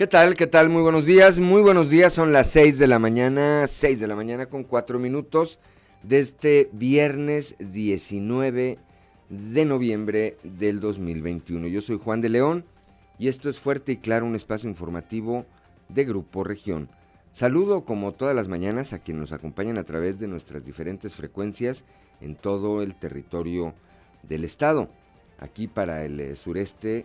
¿Qué tal? ¿Qué tal? Muy buenos días. Muy buenos días. Son las 6 de la mañana, 6 de la mañana con 4 minutos de este viernes 19 de noviembre del 2021. Yo soy Juan de León y esto es Fuerte y Claro, un espacio informativo de Grupo Región. Saludo como todas las mañanas a quienes nos acompañan a través de nuestras diferentes frecuencias en todo el territorio del estado. Aquí para el eh, sureste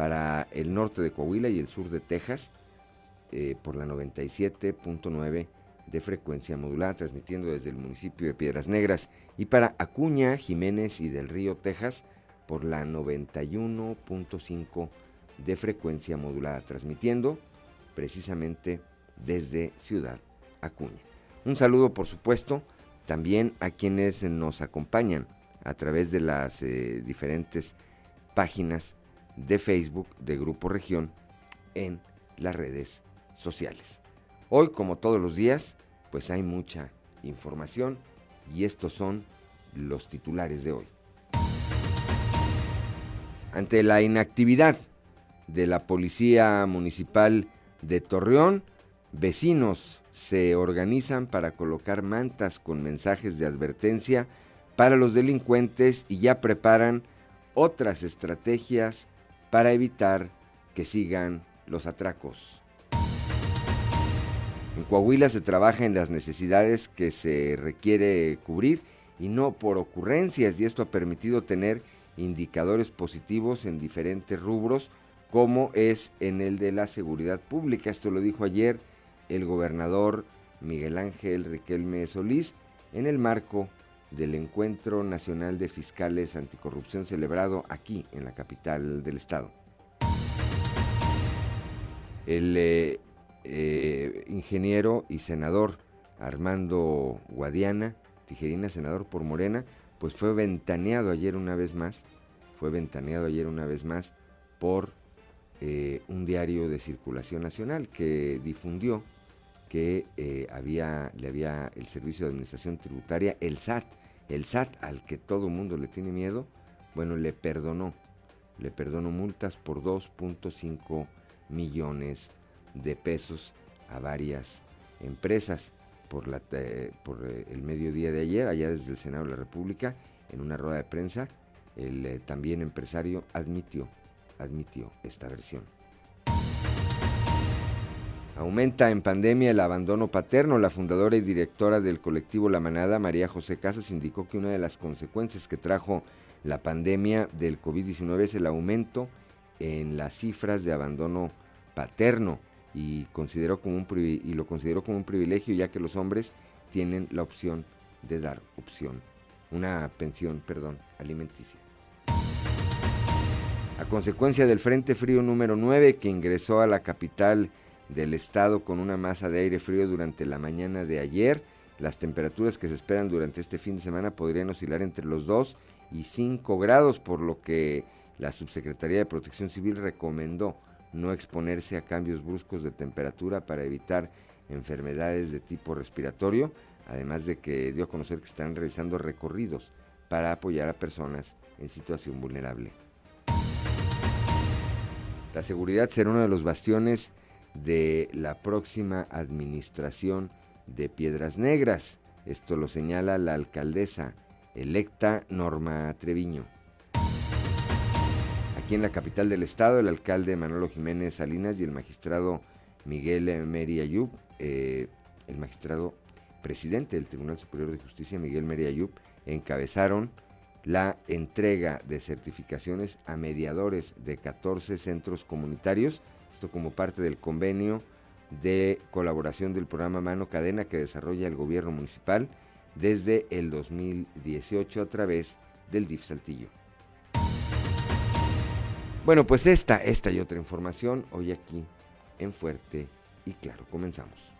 para el norte de Coahuila y el sur de Texas eh, por la 97.9 de frecuencia modulada, transmitiendo desde el municipio de Piedras Negras, y para Acuña, Jiménez y del Río, Texas, por la 91.5 de frecuencia modulada, transmitiendo precisamente desde Ciudad Acuña. Un saludo, por supuesto, también a quienes nos acompañan a través de las eh, diferentes páginas de Facebook de Grupo Región en las redes sociales. Hoy, como todos los días, pues hay mucha información y estos son los titulares de hoy. Ante la inactividad de la Policía Municipal de Torreón, vecinos se organizan para colocar mantas con mensajes de advertencia para los delincuentes y ya preparan otras estrategias para evitar que sigan los atracos. En Coahuila se trabaja en las necesidades que se requiere cubrir y no por ocurrencias y esto ha permitido tener indicadores positivos en diferentes rubros como es en el de la seguridad pública. Esto lo dijo ayer el gobernador Miguel Ángel Riquelme Solís en el marco del Encuentro Nacional de Fiscales Anticorrupción celebrado aquí en la capital del estado. El eh, eh, ingeniero y senador Armando Guadiana, Tijerina, senador por Morena, pues fue ventaneado ayer una vez más, fue ventaneado ayer una vez más por eh, un diario de circulación nacional que difundió que había, le había el Servicio de Administración Tributaria, el SAT, el SAT al que todo mundo le tiene miedo, bueno, le perdonó, le perdonó multas por 2.5 millones de pesos a varias empresas. Por, la, eh, por eh, el mediodía de ayer, allá desde el Senado de la República, en una rueda de prensa, el eh, también empresario admitió, admitió esta versión. Aumenta en pandemia el abandono paterno. La fundadora y directora del colectivo La Manada, María José Casas, indicó que una de las consecuencias que trajo la pandemia del COVID-19 es el aumento en las cifras de abandono paterno y, consideró como un, y lo consideró como un privilegio ya que los hombres tienen la opción de dar opción, una pensión, perdón, alimenticia. A consecuencia del Frente Frío número 9 que ingresó a la capital del estado con una masa de aire frío durante la mañana de ayer. Las temperaturas que se esperan durante este fin de semana podrían oscilar entre los 2 y 5 grados, por lo que la Subsecretaría de Protección Civil recomendó no exponerse a cambios bruscos de temperatura para evitar enfermedades de tipo respiratorio, además de que dio a conocer que están realizando recorridos para apoyar a personas en situación vulnerable. La seguridad será uno de los bastiones de la próxima administración de Piedras Negras. Esto lo señala la alcaldesa electa Norma Treviño. Aquí en la capital del estado, el alcalde Manolo Jiménez Salinas y el magistrado Miguel Meri Ayub, eh, el magistrado presidente del Tribunal Superior de Justicia, Miguel Meri Ayub, encabezaron la entrega de certificaciones a mediadores de 14 centros comunitarios como parte del convenio de colaboración del programa Mano Cadena que desarrolla el gobierno municipal desde el 2018 a través del DIF Saltillo. Bueno, pues esta, esta y otra información hoy aquí en Fuerte y Claro. Comenzamos.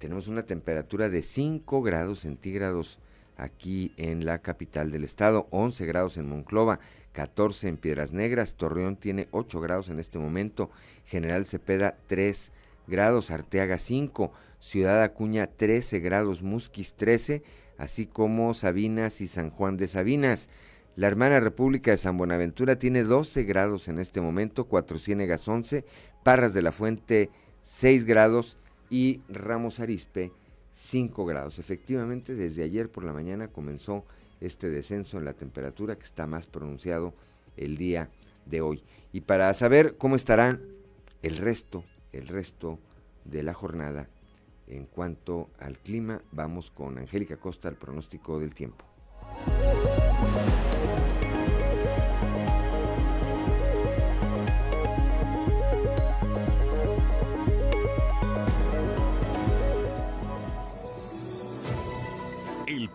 Tenemos una temperatura de 5 grados centígrados aquí en la capital del estado, 11 grados en Monclova, 14 en Piedras Negras, Torreón tiene 8 grados en este momento, General Cepeda 3 grados, Arteaga 5, Ciudad Acuña 13 grados, Musquis 13, así como Sabinas y San Juan de Sabinas. La hermana República de San Buenaventura tiene 12 grados en este momento, Cuatro Ciénegas 11, Parras de la Fuente 6 grados, y Ramos Arispe 5 grados. Efectivamente, desde ayer por la mañana comenzó este descenso en la temperatura que está más pronunciado el día de hoy. Y para saber cómo estará el resto, el resto de la jornada en cuanto al clima, vamos con Angélica Costa al pronóstico del tiempo.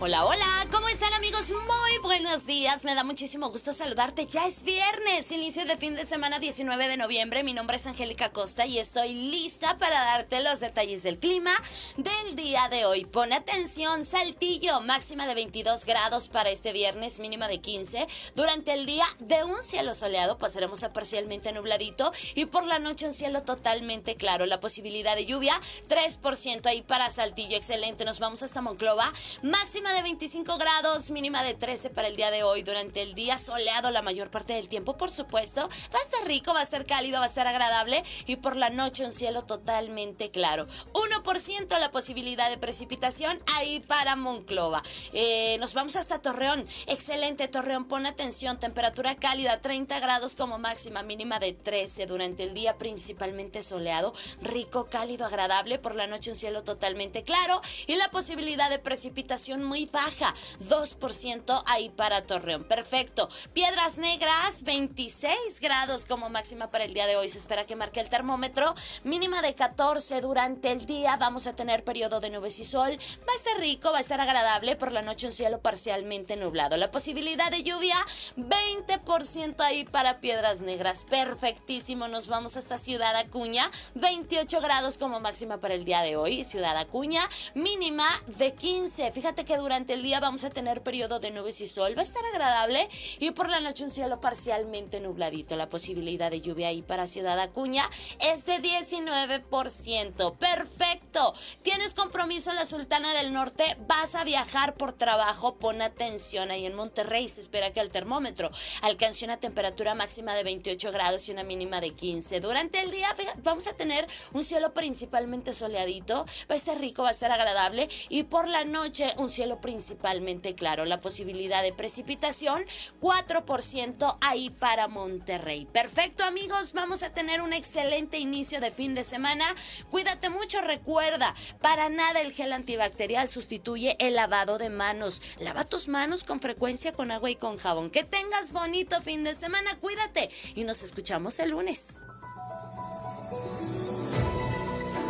Hola, hola, ¿cómo están amigos? Muy buenos días, me da muchísimo gusto saludarte. Ya es viernes, inicio de fin de semana 19 de noviembre. Mi nombre es Angélica Costa y estoy lista para darte los detalles del clima del día de hoy. Pon atención, Saltillo, máxima de 22 grados para este viernes, mínima de 15. Durante el día de un cielo soleado pasaremos a parcialmente nubladito y por la noche un cielo totalmente claro. La posibilidad de lluvia, 3% ahí para Saltillo, excelente. Nos vamos hasta Monclova, máxima de 25 grados, mínima de 13 para el día de hoy. Durante el día soleado la mayor parte del tiempo, por supuesto. Va a estar rico, va a estar cálido, va a estar agradable. Y por la noche un cielo totalmente claro. 1% la posibilidad de precipitación ahí para Monclova. Eh, nos vamos hasta Torreón. Excelente, Torreón. Pon atención. Temperatura cálida, 30 grados como máxima, mínima de 13. Durante el día principalmente soleado. Rico, cálido, agradable. Por la noche un cielo totalmente claro. Y la posibilidad de precipitación muy baja, 2% ahí para Torreón. Perfecto. Piedras Negras, 26 grados como máxima para el día de hoy. Se espera que marque el termómetro. Mínima de 14 durante el día. Vamos a tener periodo de nubes y sol. Va a estar rico, va a estar agradable. Por la noche un cielo parcialmente nublado. La posibilidad de lluvia, 20% ahí para Piedras Negras. Perfectísimo. Nos vamos hasta Ciudad Acuña. 28 grados como máxima para el día de hoy. Ciudad Acuña, mínima de 15. Fíjate que durante el día vamos a tener periodo de nubes y sol. Va a estar agradable y por la noche un cielo parcialmente nubladito. La posibilidad de lluvia ahí para Ciudad Acuña es de 19%. Perfecto. ¿Tienes compromiso en la Sultana del Norte? ¿Vas a viajar por trabajo? Pon atención. Ahí en Monterrey se espera que el termómetro alcance una temperatura máxima de 28 grados y una mínima de 15. Durante el día vamos a tener un cielo principalmente soleadito. Va a estar rico, va a estar agradable y por la noche un cielo principalmente claro. La posibilidad de precipitación, 4% ahí para Monterrey. Perfecto amigos, vamos a tener un excelente inicio de fin de semana. Cuídate mucho, recuerda, para nada el gel antibacterial sustituye el lavado de manos. Lava tus manos con frecuencia con agua y con jabón. Que tengas bonito fin de semana, cuídate y nos escuchamos el lunes.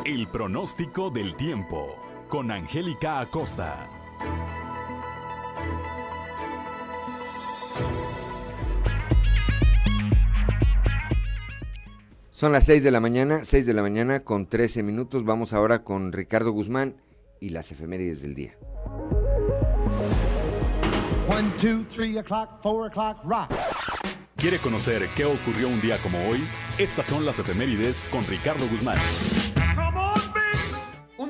El pronóstico del tiempo con Angélica Acosta. Son las 6 de la mañana, 6 de la mañana con 13 minutos. Vamos ahora con Ricardo Guzmán y las efemérides del día. 1, 2, 3 o'clock, 4 o'clock, rock. ¿Quiere conocer qué ocurrió un día como hoy? Estas son las efemérides con Ricardo Guzmán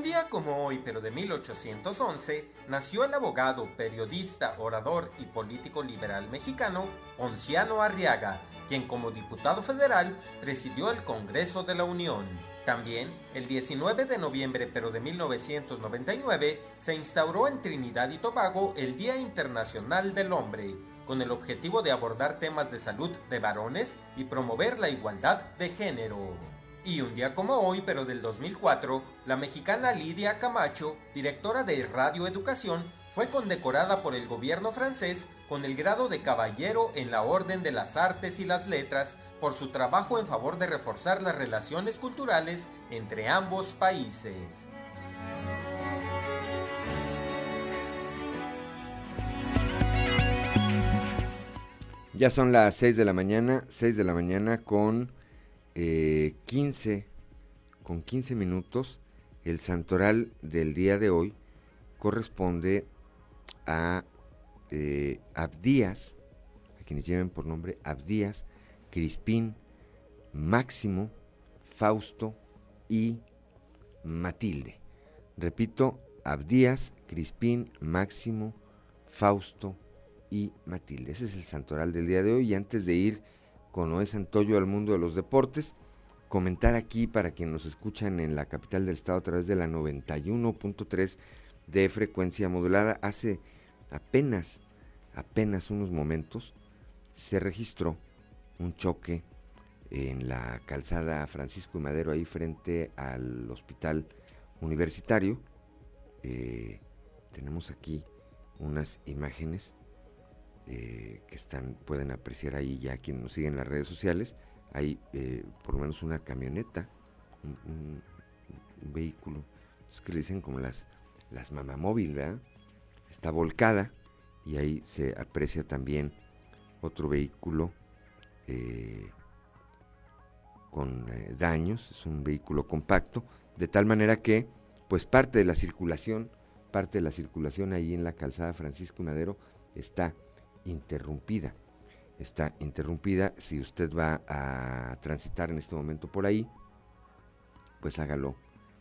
día como hoy, pero de 1811, nació el abogado, periodista, orador y político liberal mexicano Ponciano Arriaga, quien como diputado federal presidió el Congreso de la Unión. También, el 19 de noviembre pero de 1999, se instauró en Trinidad y Tobago el Día Internacional del Hombre, con el objetivo de abordar temas de salud de varones y promover la igualdad de género. Y un día como hoy, pero del 2004, la mexicana Lidia Camacho, directora de Radio Educación, fue condecorada por el gobierno francés con el grado de caballero en la Orden de las Artes y las Letras por su trabajo en favor de reforzar las relaciones culturales entre ambos países. Ya son las 6 de la mañana, 6 de la mañana con 15, eh, con 15 minutos. El santoral del día de hoy corresponde a eh, Abdías, a quienes lleven por nombre Abdías, Crispín, Máximo, Fausto y Matilde. Repito, Abdías, Crispín, Máximo, Fausto y Matilde. Ese es el santoral del día de hoy. Y antes de ir con Noé Santoyo al mundo de los deportes, comentar aquí para quienes nos escuchan en la capital del estado a través de la 91.3 de frecuencia modulada. Hace apenas, apenas unos momentos se registró un choque en la calzada Francisco y Madero, ahí frente al hospital universitario. Eh, tenemos aquí unas imágenes eh, que están, pueden apreciar ahí ya quienes nos siguen en las redes sociales. Hay eh, por lo menos una camioneta, un, vehículo, es que le dicen como las, las mamamóvil, ¿verdad? Está volcada y ahí se aprecia también otro vehículo eh, con daños, es un vehículo compacto, de tal manera que pues parte de la circulación, parte de la circulación ahí en la calzada Francisco Madero está interrumpida. Está interrumpida. Si usted va a transitar en este momento por ahí, pues hágalo,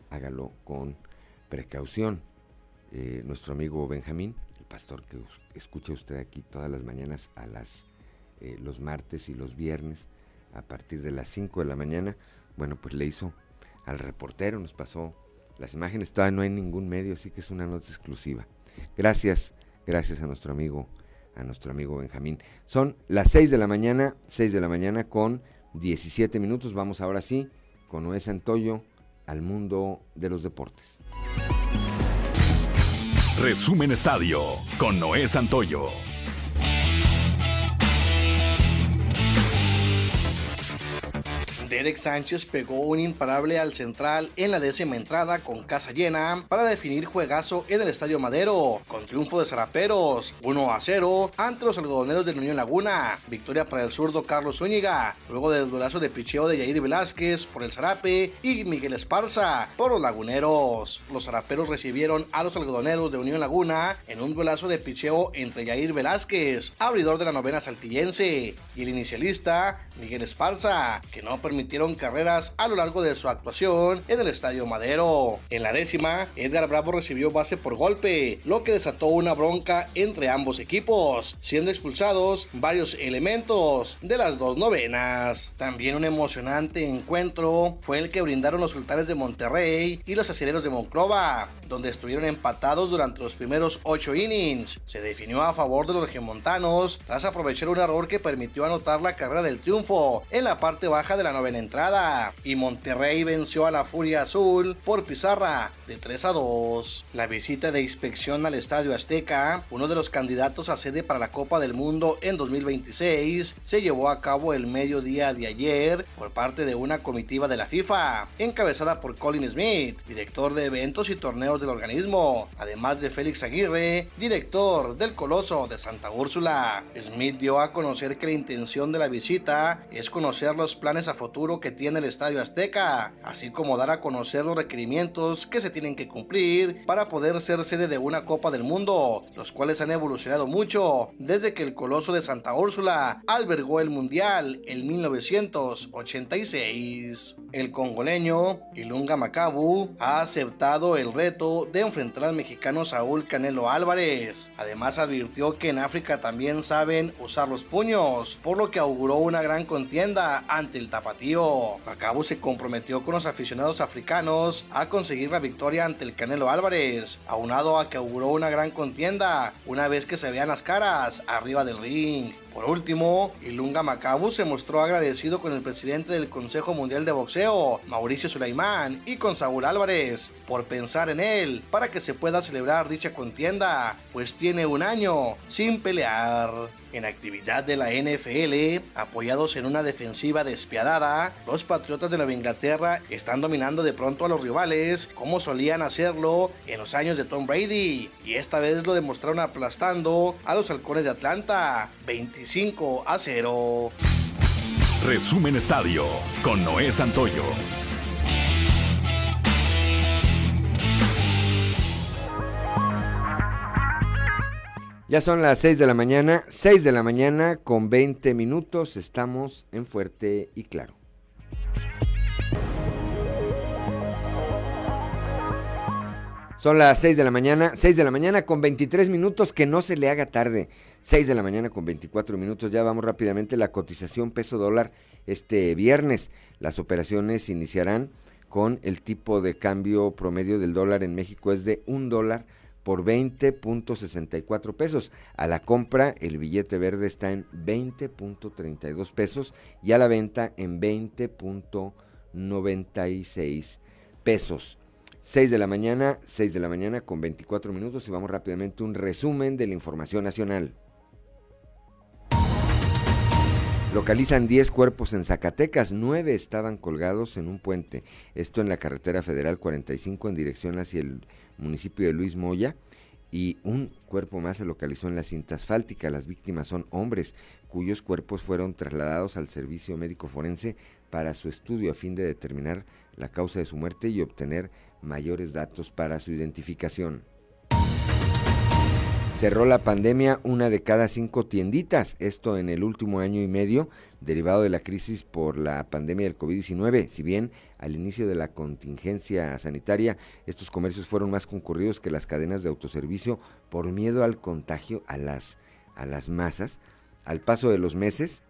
hágalo con precaución. Eh, nuestro amigo Benjamín, el pastor que escucha usted aquí todas las mañanas a las eh, los martes y los viernes a partir de las 5 de la mañana, bueno, pues le hizo al reportero, nos pasó las imágenes, todavía no hay ningún medio, así que es una nota exclusiva. Gracias, gracias a nuestro amigo a nuestro amigo Benjamín. Son las 6 de la mañana, 6 de la mañana con 17 minutos. Vamos ahora sí con Noé Santoyo al mundo de los deportes. Resumen Estadio con Noé Santoyo. Derek Sánchez pegó un imparable al central en la décima entrada con casa llena para definir juegazo en el Estadio Madero, con triunfo de Zaraperos, 1 a 0 ante los algodoneros de Unión Laguna. Victoria para el zurdo Carlos Zúñiga, luego del durazo de picheo de Yair Velázquez por el Zarape y Miguel Esparza por los laguneros. Los zaraperos recibieron a los algodoneros de Unión Laguna en un duelazo de picheo entre Yair Velázquez, abridor de la novena saltillense, y el inicialista Miguel Esparza, que no permitió carreras a lo largo de su actuación en el Estadio Madero. En la décima, Edgar Bravo recibió base por golpe, lo que desató una bronca entre ambos equipos, siendo expulsados varios elementos de las dos novenas. También un emocionante encuentro fue el que brindaron los sultanes de Monterrey y los acereros de Monclova, donde estuvieron empatados durante los primeros ocho innings. Se definió a favor de los regiomontanos tras aprovechar un error que permitió anotar la carrera del triunfo en la parte baja de la novena en entrada y Monterrey venció a la Furia Azul por pizarra de 3 a 2. La visita de inspección al Estadio Azteca, uno de los candidatos a sede para la Copa del Mundo en 2026, se llevó a cabo el mediodía de ayer por parte de una comitiva de la FIFA, encabezada por Colin Smith, director de eventos y torneos del organismo, además de Félix Aguirre, director del Coloso de Santa Úrsula. Smith dio a conocer que la intención de la visita es conocer los planes a futuro que tiene el Estadio Azteca, así como dar a conocer los requerimientos que se tienen que cumplir para poder ser sede de una Copa del Mundo, los cuales han evolucionado mucho desde que el Coloso de Santa Úrsula albergó el Mundial en 1986. El congoleño Ilunga Macabu ha aceptado el reto de enfrentar al mexicano Saúl Canelo Álvarez. Además advirtió que en África también saben usar los puños, por lo que auguró una gran contienda ante el tapatío. Macabu se comprometió con los aficionados africanos a conseguir la victoria ante el Canelo Álvarez, aunado a que auguró una gran contienda una vez que se vean las caras arriba del ring. Por último, Ilunga Macabu se mostró agradecido con el presidente del Consejo Mundial de Boxeo, Mauricio Sulaimán, y con Saúl Álvarez por pensar en él para que se pueda celebrar dicha contienda, pues tiene un año sin pelear. En actividad de la NFL, apoyados en una defensiva despiadada, los Patriotas de Nueva Inglaterra están dominando de pronto a los rivales como solían hacerlo en los años de Tom Brady, y esta vez lo demostraron aplastando a los Halcones de Atlanta 25 a 0. Resumen Estadio con Noé Santoyo. Ya son las 6 de la mañana, 6 de la mañana con 20 minutos, estamos en Fuerte y Claro. Son las 6 de la mañana, 6 de la mañana con 23 minutos, que no se le haga tarde. 6 de la mañana con 24 minutos, ya vamos rápidamente. La cotización peso dólar este viernes. Las operaciones iniciarán con el tipo de cambio promedio del dólar en México es de un dólar por 20.64 pesos. A la compra el billete verde está en 20.32 pesos y a la venta en 20.96 pesos. 6 de la mañana, 6 de la mañana con 24 minutos y vamos rápidamente un resumen de la información nacional. Localizan 10 cuerpos en Zacatecas, 9 estaban colgados en un puente. Esto en la carretera federal 45 en dirección hacia el municipio de Luis Moya, y un cuerpo más se localizó en la cinta asfáltica. Las víctimas son hombres cuyos cuerpos fueron trasladados al servicio médico forense para su estudio a fin de determinar la causa de su muerte y obtener mayores datos para su identificación. Cerró la pandemia una de cada cinco tienditas, esto en el último año y medio, derivado de la crisis por la pandemia del COVID-19. Si bien al inicio de la contingencia sanitaria estos comercios fueron más concurridos que las cadenas de autoservicio por miedo al contagio a las, a las masas, al paso de los meses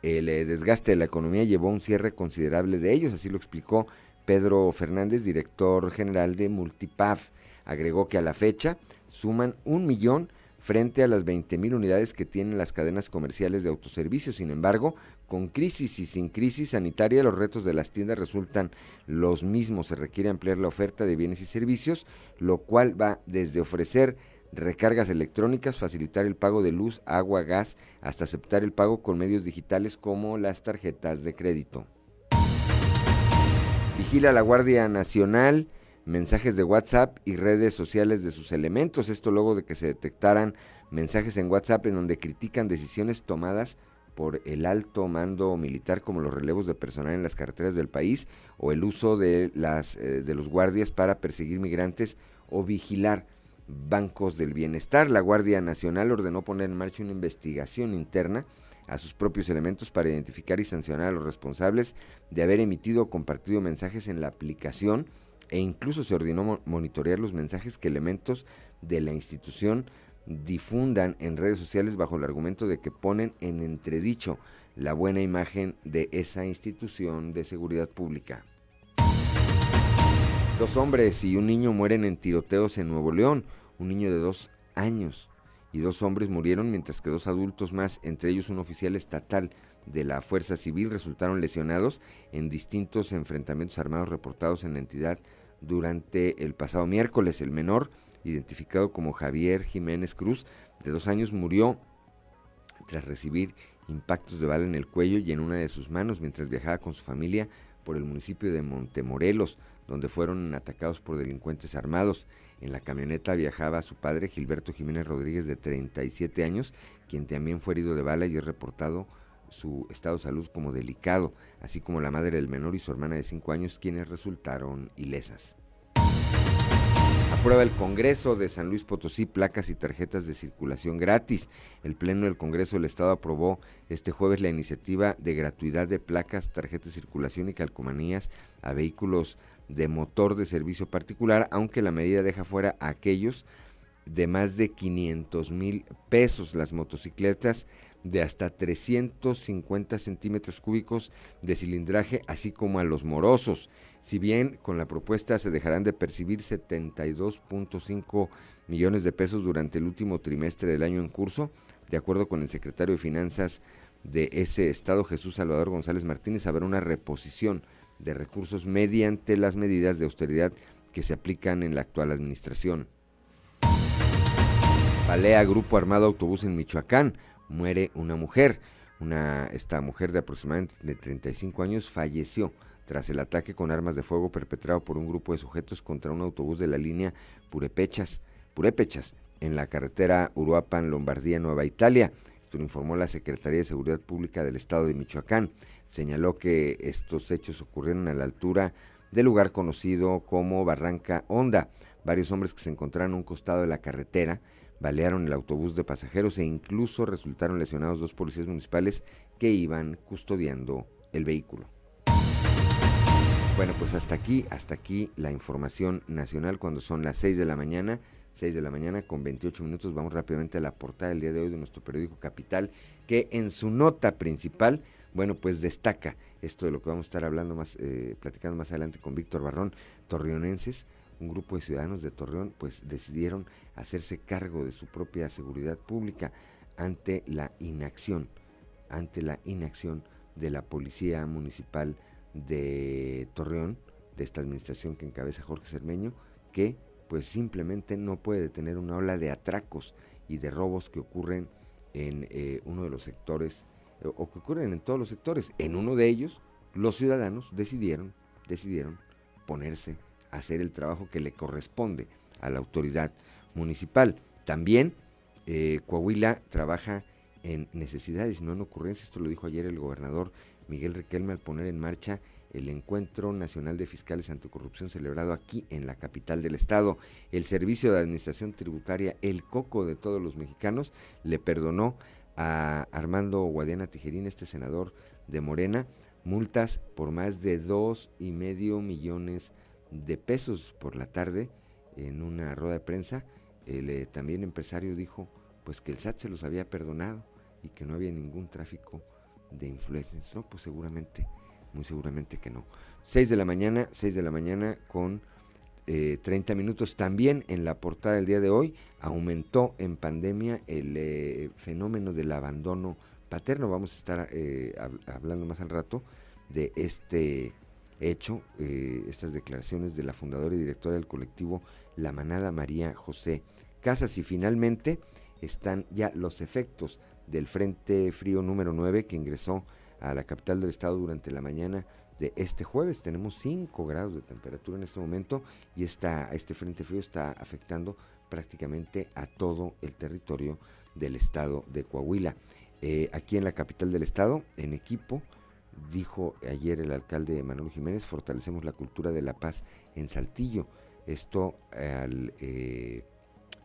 el eh, desgaste de la economía llevó a un cierre considerable de ellos, así lo explicó Pedro Fernández, director general de Multipaf. Agregó que a la fecha suman un millón frente a las 20 mil unidades que tienen las cadenas comerciales de autoservicio. Sin embargo, con crisis y sin crisis sanitaria, los retos de las tiendas resultan los mismos. Se requiere ampliar la oferta de bienes y servicios, lo cual va desde ofrecer recargas electrónicas, facilitar el pago de luz, agua, gas, hasta aceptar el pago con medios digitales como las tarjetas de crédito. Vigila la Guardia Nacional mensajes de WhatsApp y redes sociales de sus elementos. Esto luego de que se detectaran mensajes en WhatsApp en donde critican decisiones tomadas por el alto mando militar como los relevos de personal en las carreteras del país o el uso de, las, eh, de los guardias para perseguir migrantes o vigilar bancos del bienestar. La Guardia Nacional ordenó poner en marcha una investigación interna a sus propios elementos para identificar y sancionar a los responsables de haber emitido o compartido mensajes en la aplicación e incluso se ordenó monitorear los mensajes que elementos de la institución difundan en redes sociales bajo el argumento de que ponen en entredicho la buena imagen de esa institución de seguridad pública. Dos hombres y un niño mueren en tiroteos en Nuevo León, un niño de dos años y dos hombres murieron mientras que dos adultos más, entre ellos un oficial estatal de la Fuerza Civil, resultaron lesionados en distintos enfrentamientos armados reportados en la entidad durante el pasado miércoles. El menor, identificado como Javier Jiménez Cruz, de dos años, murió tras recibir impactos de bala en el cuello y en una de sus manos mientras viajaba con su familia por el municipio de Montemorelos, donde fueron atacados por delincuentes armados. En la camioneta viajaba su padre Gilberto Jiménez Rodríguez de 37 años, quien también fue herido de bala y es reportado su estado de salud como delicado, así como la madre del menor y su hermana de 5 años, quienes resultaron ilesas. Aprueba el Congreso de San Luis Potosí placas y tarjetas de circulación gratis. El Pleno del Congreso del Estado aprobó este jueves la iniciativa de gratuidad de placas, tarjetas de circulación y calcomanías a vehículos de motor de servicio particular, aunque la medida deja fuera a aquellos de más de 500 mil pesos. Las motocicletas de hasta 350 centímetros cúbicos de cilindraje, así como a los morosos. Si bien con la propuesta se dejarán de percibir 72.5 millones de pesos durante el último trimestre del año en curso, de acuerdo con el secretario de Finanzas de ese estado, Jesús Salvador González Martínez, habrá una reposición de recursos mediante las medidas de austeridad que se aplican en la actual administración. Balea Grupo Armado Autobús en Michoacán muere una mujer. Una, esta mujer de aproximadamente de 35 años falleció tras el ataque con armas de fuego perpetrado por un grupo de sujetos contra un autobús de la línea Purepechas, Purépechas en la carretera Uruapan, Lombardía, Nueva Italia. Esto lo informó la Secretaría de Seguridad Pública del Estado de Michoacán. Señaló que estos hechos ocurrieron a la altura del lugar conocido como Barranca Honda. Varios hombres que se encontraron a un costado de la carretera balearon el autobús de pasajeros e incluso resultaron lesionados dos policías municipales que iban custodiando el vehículo. Bueno, pues hasta aquí, hasta aquí la información nacional cuando son las 6 de la mañana, 6 de la mañana con 28 minutos. Vamos rápidamente a la portada del día de hoy de nuestro periódico Capital, que en su nota principal, bueno, pues destaca esto de lo que vamos a estar hablando más, eh, platicando más adelante con Víctor Barrón, torreonenses un grupo de ciudadanos de Torreón pues decidieron hacerse cargo de su propia seguridad pública ante la inacción, ante la inacción de la Policía Municipal de Torreón, de esta administración que encabeza Jorge Cermeño, que pues simplemente no puede detener una ola de atracos y de robos que ocurren en eh, uno de los sectores, o que ocurren en todos los sectores. En uno de ellos, los ciudadanos decidieron, decidieron ponerse hacer el trabajo que le corresponde a la autoridad municipal. También eh, Coahuila trabaja en necesidades, no en ocurrencias. Esto lo dijo ayer el gobernador Miguel Riquelme al poner en marcha el Encuentro Nacional de Fiscales Anticorrupción celebrado aquí en la capital del estado. El Servicio de Administración Tributaria, el coco de todos los mexicanos, le perdonó a Armando Guadiana Tijerín, este senador de Morena, multas por más de dos y medio millones de pesos por la tarde en una rueda de prensa. El eh, también empresario dijo pues que el SAT se los había perdonado y que no había ningún tráfico de influencers. No, pues seguramente, muy seguramente que no. 6 de la mañana, 6 de la mañana con 30 eh, minutos. También en la portada del día de hoy aumentó en pandemia el eh, fenómeno del abandono paterno. Vamos a estar hablando más al rato de este hecho eh, estas declaraciones de la fundadora y directora del colectivo La Manada María José Casas y finalmente están ya los efectos del Frente Frío número 9 que ingresó a la capital del estado durante la mañana de este jueves. Tenemos 5 grados de temperatura en este momento y esta, este Frente Frío está afectando prácticamente a todo el territorio del estado de Coahuila. Eh, aquí en la capital del estado, en equipo, dijo ayer el alcalde Manuel Jiménez, fortalecemos la cultura de la paz en Saltillo. Esto al eh,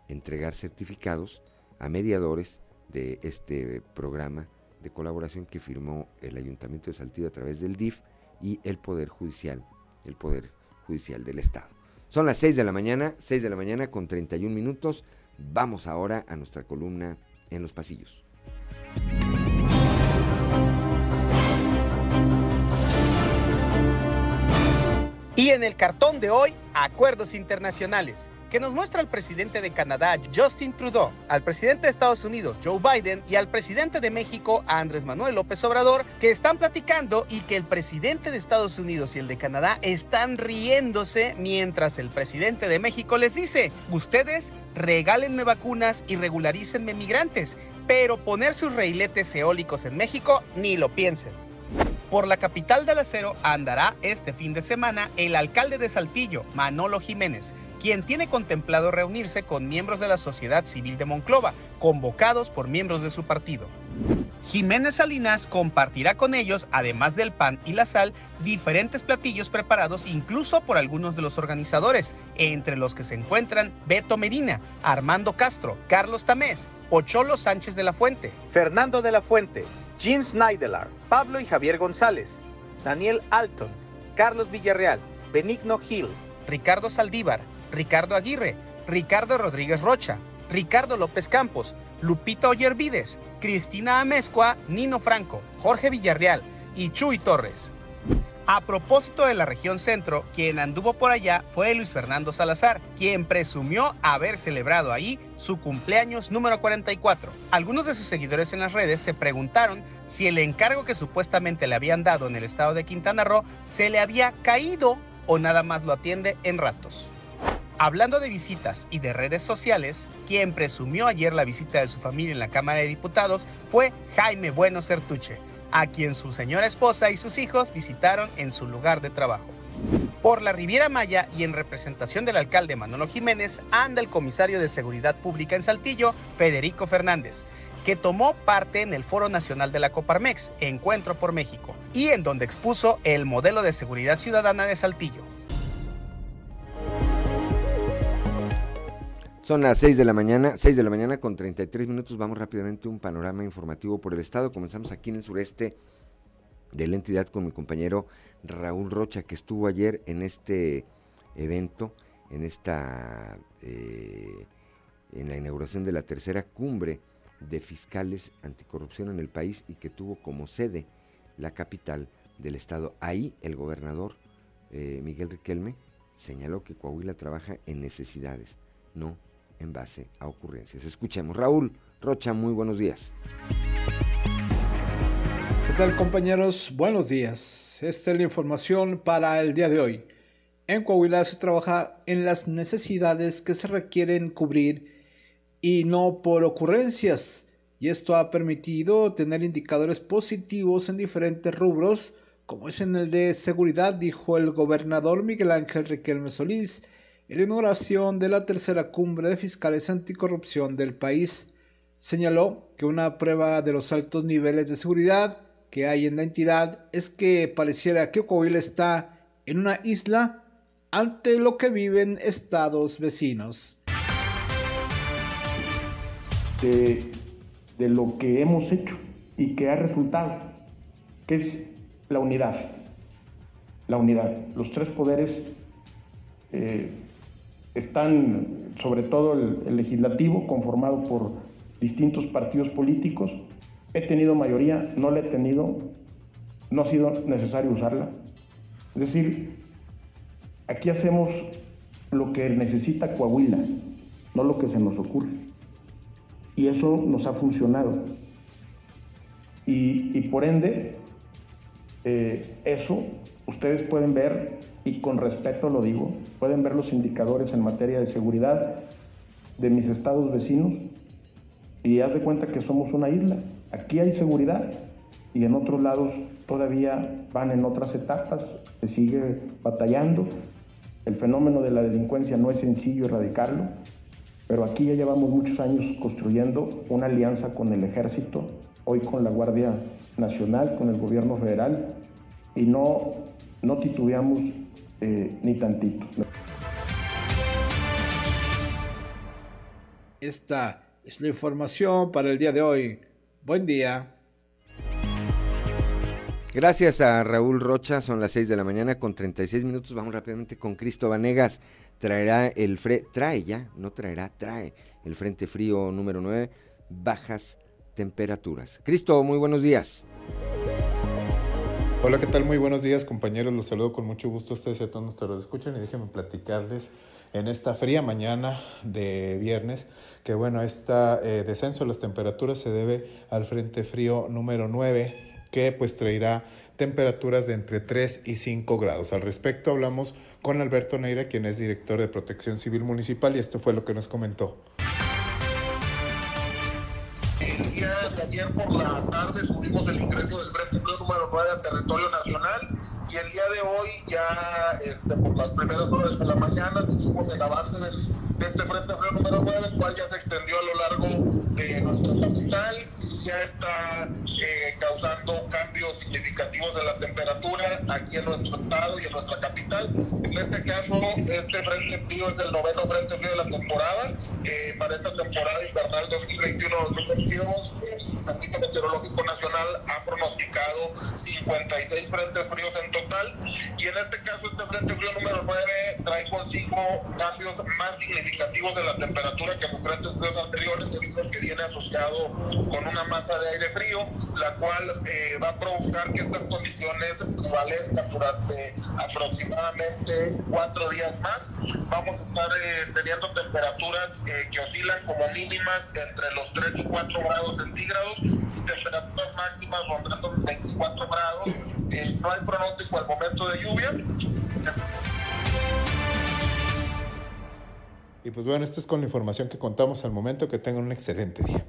entregar certificados a mediadores de este programa de colaboración que firmó el Ayuntamiento de Saltillo a través del DIF y el Poder Judicial, el Poder Judicial del Estado. Son las 6 de la mañana, 6 de la mañana con 31 minutos. Vamos ahora a nuestra columna en los pasillos. En el cartón de hoy, acuerdos internacionales, que nos muestra el presidente de Canadá, Justin Trudeau, al presidente de Estados Unidos, Joe Biden, y al presidente de México, Andrés Manuel López Obrador, que están platicando y que el presidente de Estados Unidos y el de Canadá están riéndose mientras el presidente de México les dice, ustedes regálenme vacunas y regularícenme migrantes, pero poner sus reiletes eólicos en México ni lo piensen. Por la capital del acero andará este fin de semana el alcalde de Saltillo, Manolo Jiménez, quien tiene contemplado reunirse con miembros de la sociedad civil de Monclova, convocados por miembros de su partido. Jiménez Salinas compartirá con ellos, además del pan y la sal, diferentes platillos preparados incluso por algunos de los organizadores, entre los que se encuentran Beto Medina, Armando Castro, Carlos Tamés, Pocholo Sánchez de la Fuente, Fernando de la Fuente, Jean Snydelar, Pablo y Javier González, Daniel Alton, Carlos Villarreal, Benigno Gil, Ricardo Saldívar, Ricardo Aguirre, Ricardo Rodríguez Rocha, Ricardo López Campos, Lupita Ollervides, Cristina Amezcua, Nino Franco, Jorge Villarreal y Chuy Torres. A propósito de la región centro, quien anduvo por allá fue Luis Fernando Salazar, quien presumió haber celebrado ahí su cumpleaños número 44. Algunos de sus seguidores en las redes se preguntaron si el encargo que supuestamente le habían dado en el estado de Quintana Roo se le había caído o nada más lo atiende en ratos. Hablando de visitas y de redes sociales, quien presumió ayer la visita de su familia en la Cámara de Diputados fue Jaime Bueno Certuche, a quien su señora esposa y sus hijos visitaron en su lugar de trabajo. Por la Riviera Maya y en representación del alcalde Manolo Jiménez anda el comisario de Seguridad Pública en Saltillo, Federico Fernández, que tomó parte en el Foro Nacional de la Coparmex, Encuentro por México, y en donde expuso el modelo de seguridad ciudadana de Saltillo. Son las 6 de la mañana, 6 de la mañana con 33 minutos. Vamos rápidamente a un panorama informativo por el estado. Comenzamos aquí en el sureste de la entidad con mi compañero Raúl Rocha, que estuvo ayer en este evento, en esta eh, en la inauguración de la tercera cumbre de fiscales anticorrupción en el país y que tuvo como sede la capital del estado. Ahí el gobernador eh, Miguel Riquelme señaló que Coahuila trabaja en necesidades, no en base a ocurrencias. Escuchemos. Raúl Rocha, muy buenos días. ¿Qué tal compañeros? Buenos días. Esta es la información para el día de hoy. En Coahuila se trabaja en las necesidades que se requieren cubrir y no por ocurrencias. Y esto ha permitido tener indicadores positivos en diferentes rubros, como es en el de seguridad, dijo el gobernador Miguel Ángel Riquelme Solís en inauguración de la tercera cumbre de fiscales anticorrupción del país. Señaló que una prueba de los altos niveles de seguridad que hay en la entidad es que pareciera que Coahuila está en una isla ante lo que viven estados vecinos. De, de lo que hemos hecho y que ha resultado, que es la unidad. La unidad. Los tres poderes eh, están sobre todo el, legislativo conformado por distintos partidos políticos. He tenido mayoría, no la he tenido, no ha sido necesario usarla. Es decir, aquí hacemos lo que necesita Coahuila, no lo que se nos ocurre. Y eso nos ha funcionado. Y, por ende, eh, eso ustedes pueden ver y con respeto lo digo, pueden ver los indicadores en materia de seguridad de mis estados vecinos y haz de cuenta que somos una isla. Aquí hay seguridad y en otros lados todavía van en otras etapas, se sigue batallando. El fenómeno de la delincuencia no es sencillo erradicarlo, pero aquí ya llevamos muchos años construyendo una alianza con el ejército, hoy con la Guardia Nacional, con el gobierno federal, y no, no titubeamos eh, ni tantito. Esta es la información para el día de hoy. Buen día. Gracias a Raúl Rocha, son las 6 de la mañana con 36 minutos. Vamos rápidamente con Cristo Vanegas. Traerá el fre trae ya, no traerá, trae el frente frío número 9, bajas temperaturas. Cristo, muy buenos días. Hola, ¿qué tal? Muy buenos días, compañeros. Los saludo con mucho gusto a ustedes y a todos nuestros escuchan y déjenme platicarles en esta fría mañana de viernes que, bueno, este descenso de las temperaturas se debe al Frente Frío número 9 que pues traerá temperaturas de entre 3 y 5 grados. Al respecto hablamos con Alberto Neira, quien es director de Protección Civil Municipal y esto fue lo que nos comentó. El día de ayer por la tarde tuvimos el ingreso del Frente Frío número 9 a territorio nacional y el día de hoy ya este, por las primeras horas de la mañana tuvimos el avance de este Frente Frío número 9, el cual ya se extendió a lo largo de nuestra capital ya está eh, causando cambios significativos de la temperatura aquí en nuestro estado y en nuestra capital. En este caso, este frente frío es el noveno frente frío de la temporada. Eh, para esta temporada invernal 2021-2022, el Servicio Meteorológico Nacional ha pronosticado 56 frentes fríos en total y en este caso este frente frío número 9 trae consigo cambios más significativos de la temperatura que los frentes fríos anteriores debido que viene asociado con una masa de aire frío, la cual eh, va a provocar que estas condiciones prevalezcan durante aproximadamente cuatro días más. Vamos a estar eh, teniendo temperaturas eh, que oscilan como mínimas entre los 3 y 4 grados centígrados, temperaturas máximas rondando los 24 grados. no hay pronóstico al momento de lluvia. Y pues bueno, esto es con la información que contamos al momento. Que tengan un excelente día.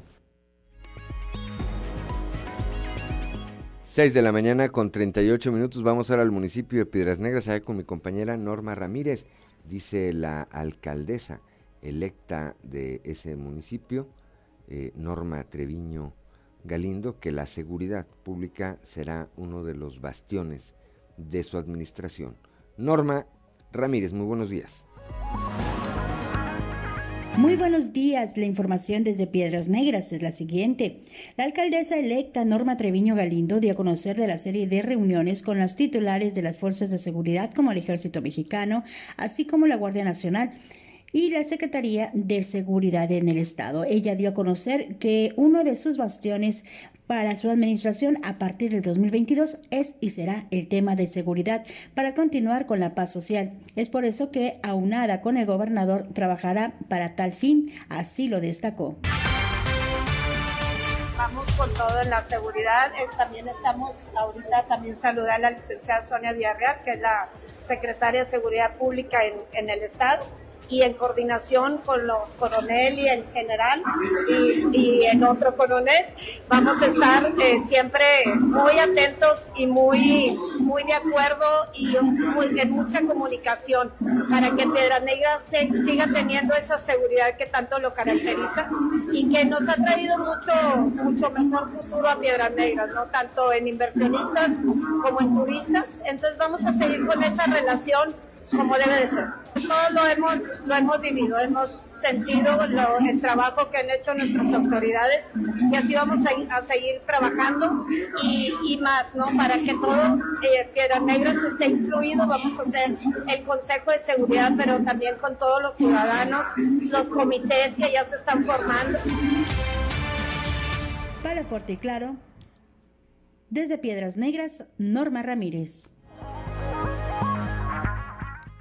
6 de la mañana con 38 minutos. Vamos ahora al municipio de Piedras Negras, allá con mi compañera Norma Ramírez. Dice la alcaldesa electa de ese municipio, eh, Norma Treviño Galindo, que la seguridad pública será uno de los bastiones de su administración. Norma Ramírez, muy buenos días. Muy buenos días. La información desde Piedras Negras es la siguiente. La alcaldesa electa Norma Treviño Galindo dio a conocer de la serie de reuniones con los titulares de las fuerzas de seguridad como el Ejército Mexicano, así como la Guardia Nacional y la Secretaría de Seguridad en el Estado. Ella dio a conocer que uno de sus bastiones para su administración a partir del 2022 es y será el tema de seguridad para continuar con la paz social. Es por eso que, aunada con el gobernador, trabajará para tal fin, así lo destacó vamos con todo en la seguridad. también estamos ahorita también saludar a la licenciada Sonia Villarreal, que es la secretaria de Seguridad Pública en, en el Estado y en coordinación con los coronel y el general y, el otro coronel, vamos a estar eh, siempre muy atentos y muy, muy de acuerdo y en mucha comunicación para que Piedras Negras se, siga teniendo esa seguridad que tanto lo caracteriza y que nos ha traído mucho, mucho mejor futuro a Piedras Negras, ¿no? tanto en inversionistas como en turistas. Entonces vamos a seguir con esa relación como debe de ser. Todos lo hemos, lo hemos vivido, hemos sentido el trabajo que han hecho nuestras autoridades y así vamos a, seguir trabajando y, más, ¿no? Para que todos eh, Piedras Negras esté incluido, vamos a hacer el Consejo de Seguridad, pero también con todos los ciudadanos, los comités que ya se están formando. Para Fuerte y Claro, desde Piedras Negras, Norma Ramírez.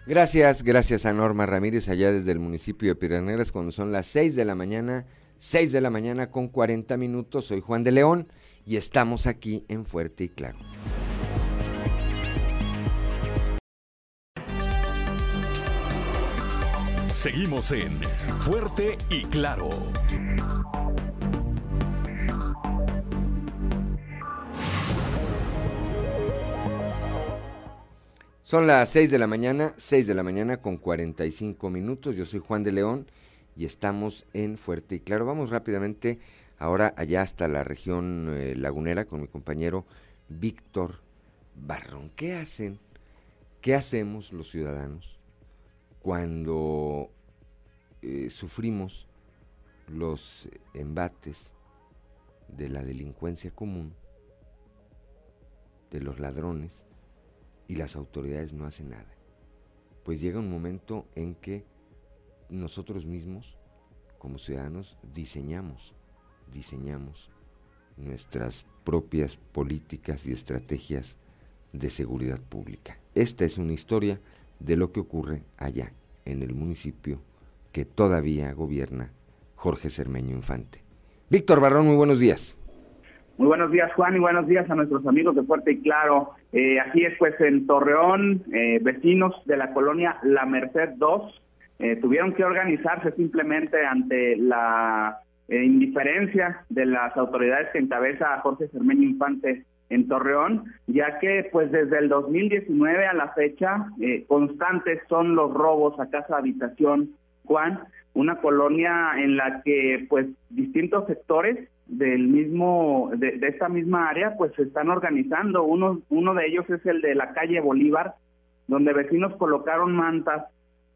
Gracias, gracias a Norma Ramírez allá desde el municipio de Piedras cuando son las 6 de la mañana, 6 de la mañana con 40 minutos. Soy Juan de León y estamos aquí en Fuerte y Claro. Seguimos en Fuerte y Claro. Son las 6 de la mañana, 6 de la mañana con 45 minutos. Yo soy Juan de León y estamos en Fuerte y Claro. Vamos rápidamente ahora allá hasta la región eh, lagunera con mi compañero Víctor Barrón. ¿Qué hacen? ¿Qué hacemos los ciudadanos cuando eh, sufrimos los embates de la delincuencia común, de los ladrones? Y las autoridades no hacen nada. Pues llega un momento en que nosotros mismos, como ciudadanos, diseñamos, diseñamos nuestras propias políticas y estrategias de seguridad pública. Esta es una historia de lo que ocurre allá, en el municipio que todavía gobierna Jorge Cermeño Infante. Víctor Barrón, muy buenos días. Muy buenos días, Juan, y buenos días a nuestros amigos de Fuerte y Claro. Eh, así es, pues en Torreón, eh, vecinos de la colonia La Merced 2 eh, tuvieron que organizarse simplemente ante la eh, indiferencia de las autoridades que encabeza a Jorge Cermeño Infante en Torreón, ya que pues desde el 2019 a la fecha constantes son los robos a casa habitación, Juan, una colonia en la que pues distintos sectores del mismo, de, esta misma área, pues se están organizando. Uno, uno de ellos es el de la calle Bolívar, donde vecinos colocaron mantas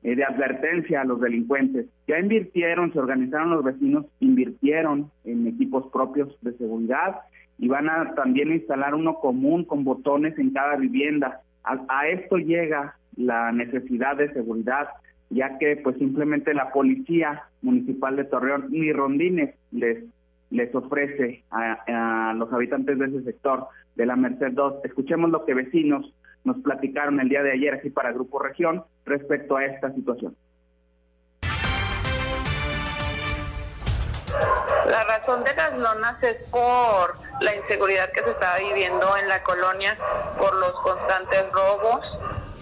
eh, de advertencia a los delincuentes. Ya invirtieron, se organizaron los vecinos, invirtieron en equipos propios de seguridad y van a también instalar uno común con botones en cada vivienda. A, esto llega la necesidad de seguridad, ya que pues simplemente la policía municipal de Torreón ni rondines les les ofrece a, los habitantes de ese sector de la Merced 2. Escuchemos lo que vecinos nos platicaron el día de ayer aquí para Grupo Región respecto a esta situación. La razón de las lonas es por la inseguridad que se está viviendo en la colonia, por los constantes robos,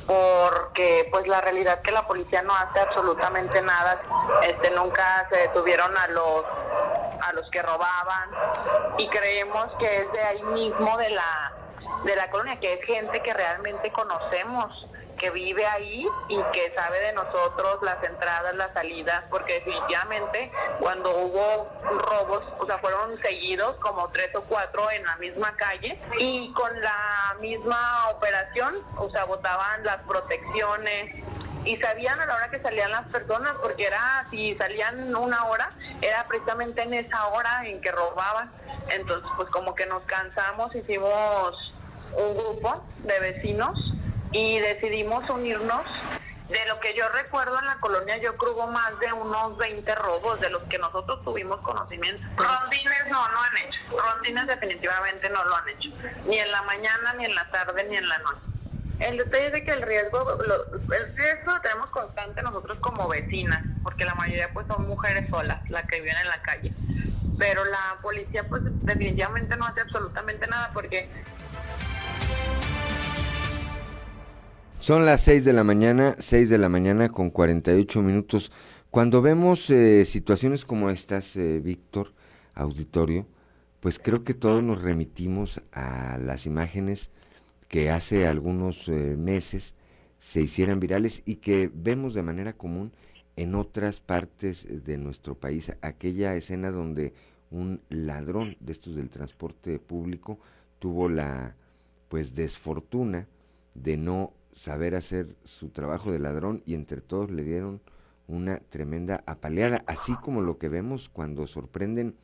porque pues la realidad que la policía no hace absolutamente nada, este nunca se detuvieron a los a los que robaban y creemos que es de ahí mismo de la de la colonia, que es gente que realmente conocemos, que vive ahí y que sabe de nosotros las entradas, las salidas, porque definitivamente cuando hubo robos, o sea, fueron seguidos como tres o cuatro en la misma calle y con la misma operación, o sea, botaban las protecciones, y sabían a la hora que salían las personas, porque era, si salían una hora, era precisamente en esa hora en que robaban. Entonces, pues como que nos cansamos, hicimos un grupo de vecinos y decidimos unirnos. De lo que yo recuerdo en la colonia, yo creo hubo más de unos 20 robos de los que nosotros tuvimos conocimiento. Rondines no, no han hecho. Rondines definitivamente no lo han hecho. Ni en la mañana, ni en la tarde, ni en la noche. El detalle es de que el riesgo, el riesgo lo tenemos constante nosotros como vecinas, porque la mayoría pues son mujeres solas, las que viven en la calle. Pero la policía pues definitivamente no hace absolutamente nada porque... Son las 6 de la mañana, 6 de la mañana con 48 minutos. Cuando vemos eh, situaciones como estas, eh, Víctor, auditorio, pues creo que todos nos remitimos a las imágenes que hace algunos eh, meses se hicieran virales y que vemos de manera común en otras partes de nuestro país. Aquella escena donde un ladrón de estos del transporte público tuvo la pues desfortuna de no saber hacer su trabajo de ladrón y entre todos le dieron una tremenda apaleada, así como lo que vemos cuando sorprenden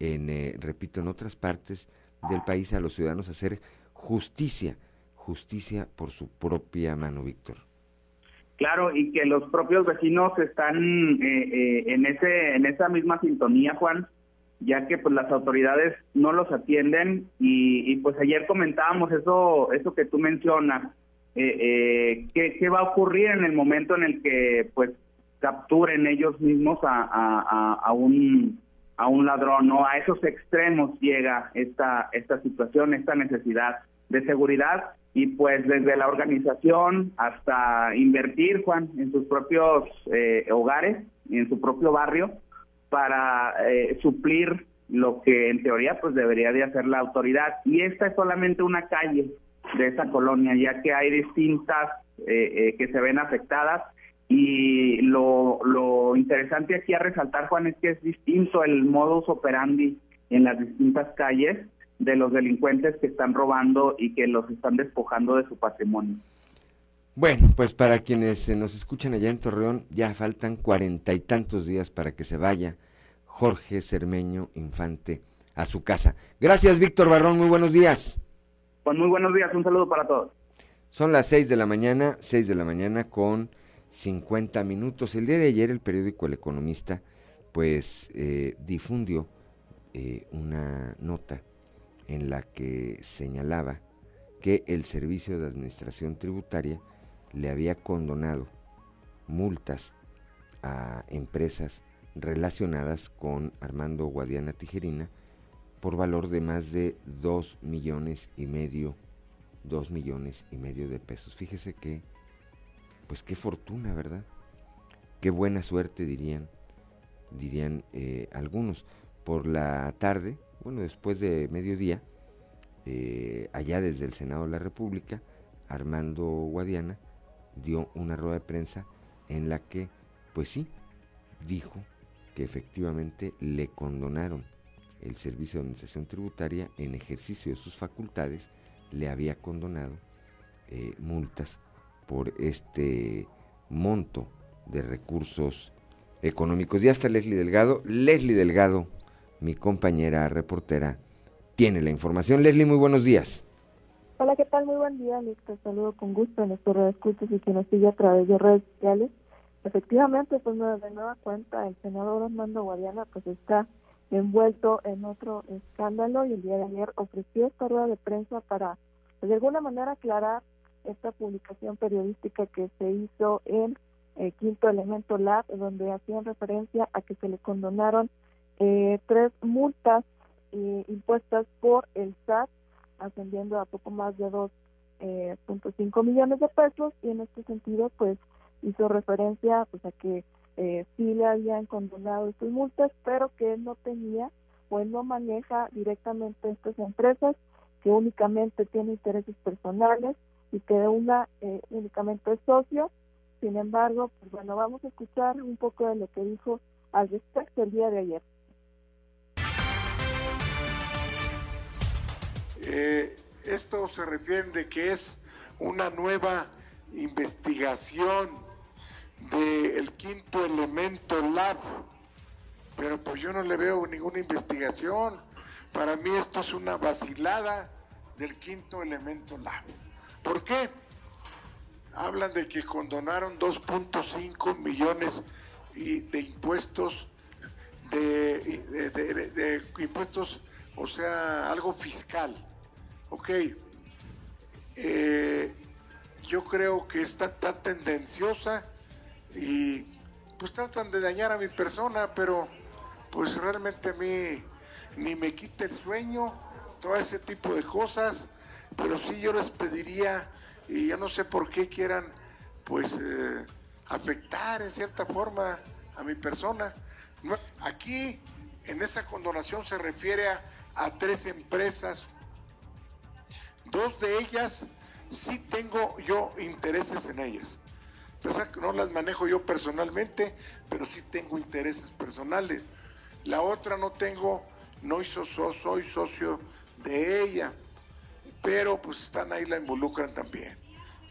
en, eh, repito, en otras partes del país a los ciudadanos hacer justicia justicia por su propia mano, Víctor. Claro, y que los propios vecinos están eh, eh, en ese en esa misma sintonía, Juan, ya que pues las autoridades no los atienden y, pues ayer comentábamos eso eso que tú mencionas, eh, ¿qué, va a ocurrir en el momento en el que pues capturen ellos mismos a, a, un a un ladrón, ¿no? A esos extremos llega esta esta situación, esta necesidad de seguridad y pues desde la organización hasta invertir, Juan, en sus propios eh, hogares, en su propio barrio, para eh, suplir lo que en teoría pues debería de hacer la autoridad. Y esta es solamente una calle de esa colonia, ya que hay distintas eh, que se ven afectadas. Y lo, lo interesante aquí a resaltar, Juan, es que es distinto el modus operandi en las distintas calles de los delincuentes que están robando y que los están despojando de su patrimonio. Bueno, pues para quienes nos escuchan allá en Torreón, ya faltan cuarenta y tantos días para que se vaya Jorge Cermeño Infante a su casa. Gracias, Víctor Barrón, muy buenos días. Pues muy buenos días, un saludo para todos. Son las seis de la mañana, seis de la mañana con cincuenta minutos. El día de ayer el periódico El Economista pues eh, difundió eh, una nota en la que señalaba que el Servicio de Administración Tributaria le había condonado multas a empresas relacionadas con Armando Guadiana Tijerina por valor de más de 2 millones y medio, 2 millones y medio de pesos. Fíjese que, pues qué fortuna, ¿verdad? Qué buena suerte dirían, dirían eh, algunos. Por la tarde, bueno, después de mediodía, eh, allá desde el Senado de la República, Armando Guadiana dio una rueda de prensa en la que, pues sí, dijo que efectivamente le condonaron el Servicio de Administración Tributaria, en ejercicio de sus facultades, le había condonado eh, multas por este monto de recursos económicos. Ya está Leslie Delgado. Leslie Delgado, mi compañera reportera, tiene la información. Leslie, muy buenos días. Hola, ¿qué tal? Muy buen día, Alex. Te saludo con gusto en nuestros redescuchos y que nos sigue a través de redes sociales. Efectivamente, pues de nueva cuenta, el senador Armando Guadiana pues está envuelto en otro escándalo y el día de ayer ofreció esta rueda de prensa para pues, de alguna manera aclarar esta publicación periodística que se hizo en eh, Quinto Elemento Lab, donde hacían referencia a que se le condonaron eh, tres multas eh, impuestas por el SAT, ascendiendo a poco más de 2.5 eh, millones de pesos, y en este sentido, pues hizo referencia pues, a que eh, sí le habían condonado estas multas, pero que él no tenía o él no maneja directamente estas empresas, que únicamente tiene intereses personales y que una eh, únicamente es socio. Sin embargo, pues bueno, vamos a escuchar un poco de lo que dijo al respecto el día de ayer. Eh, esto se refiere de que es una nueva investigación del quinto elemento lab, pero pues yo no le veo ninguna investigación. Para mí esto es una vacilada del quinto elemento lab. ¿Por qué? Hablan de que condonaron 2.5 millones de impuestos, de, impuestos, o sea, algo fiscal. Ok. Eh, yo creo que está tan tendenciosa y pues tratan de dañar a mi persona, pero pues realmente a mí ni me quita el sueño, todo ese tipo de cosas, pero sí yo les pediría, y yo no sé por qué quieran pues eh, afectar en cierta forma a mi persona. Aquí en esa condonación se refiere a tres empresas, dos de ellas sí tengo yo intereses en ellas que no las manejo yo personalmente, pero sí tengo intereses personales. La otra no tengo, no soy socio de ella, pero pues están ahí, la involucran también.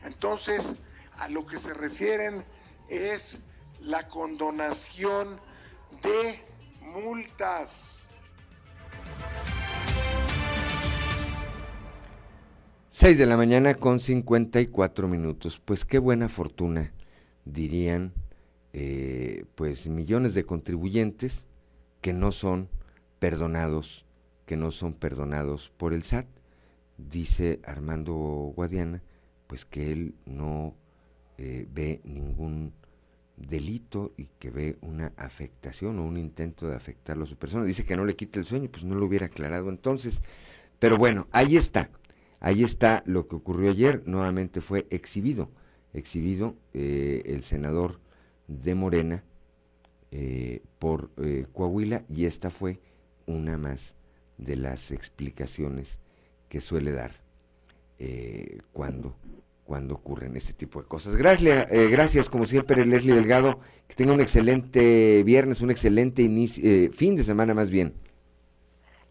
Entonces, a lo que se refieren es la condonación de multas. Seis de la mañana con 54 minutos. Pues qué buena fortuna dirían eh, pues millones de contribuyentes que no son perdonados, que no son perdonados por el SAT. Dice Armando Guadiana, pues que él no eh, ve ningún delito y que ve una afectación o un intento de afectarlo a su persona. Dice que no le quita el sueño, pues no lo hubiera aclarado entonces. Pero bueno, ahí está. Ahí está lo que ocurrió ayer, nuevamente fue exhibido exhibido eh, el senador de Morena eh, por eh, Coahuila y esta fue una más de las explicaciones que suele dar cuando, cuando ocurren este tipo de cosas. Gracias, gracias como siempre Leslie Delgado, que tenga un excelente viernes, un excelente inicio, fin de semana más bien.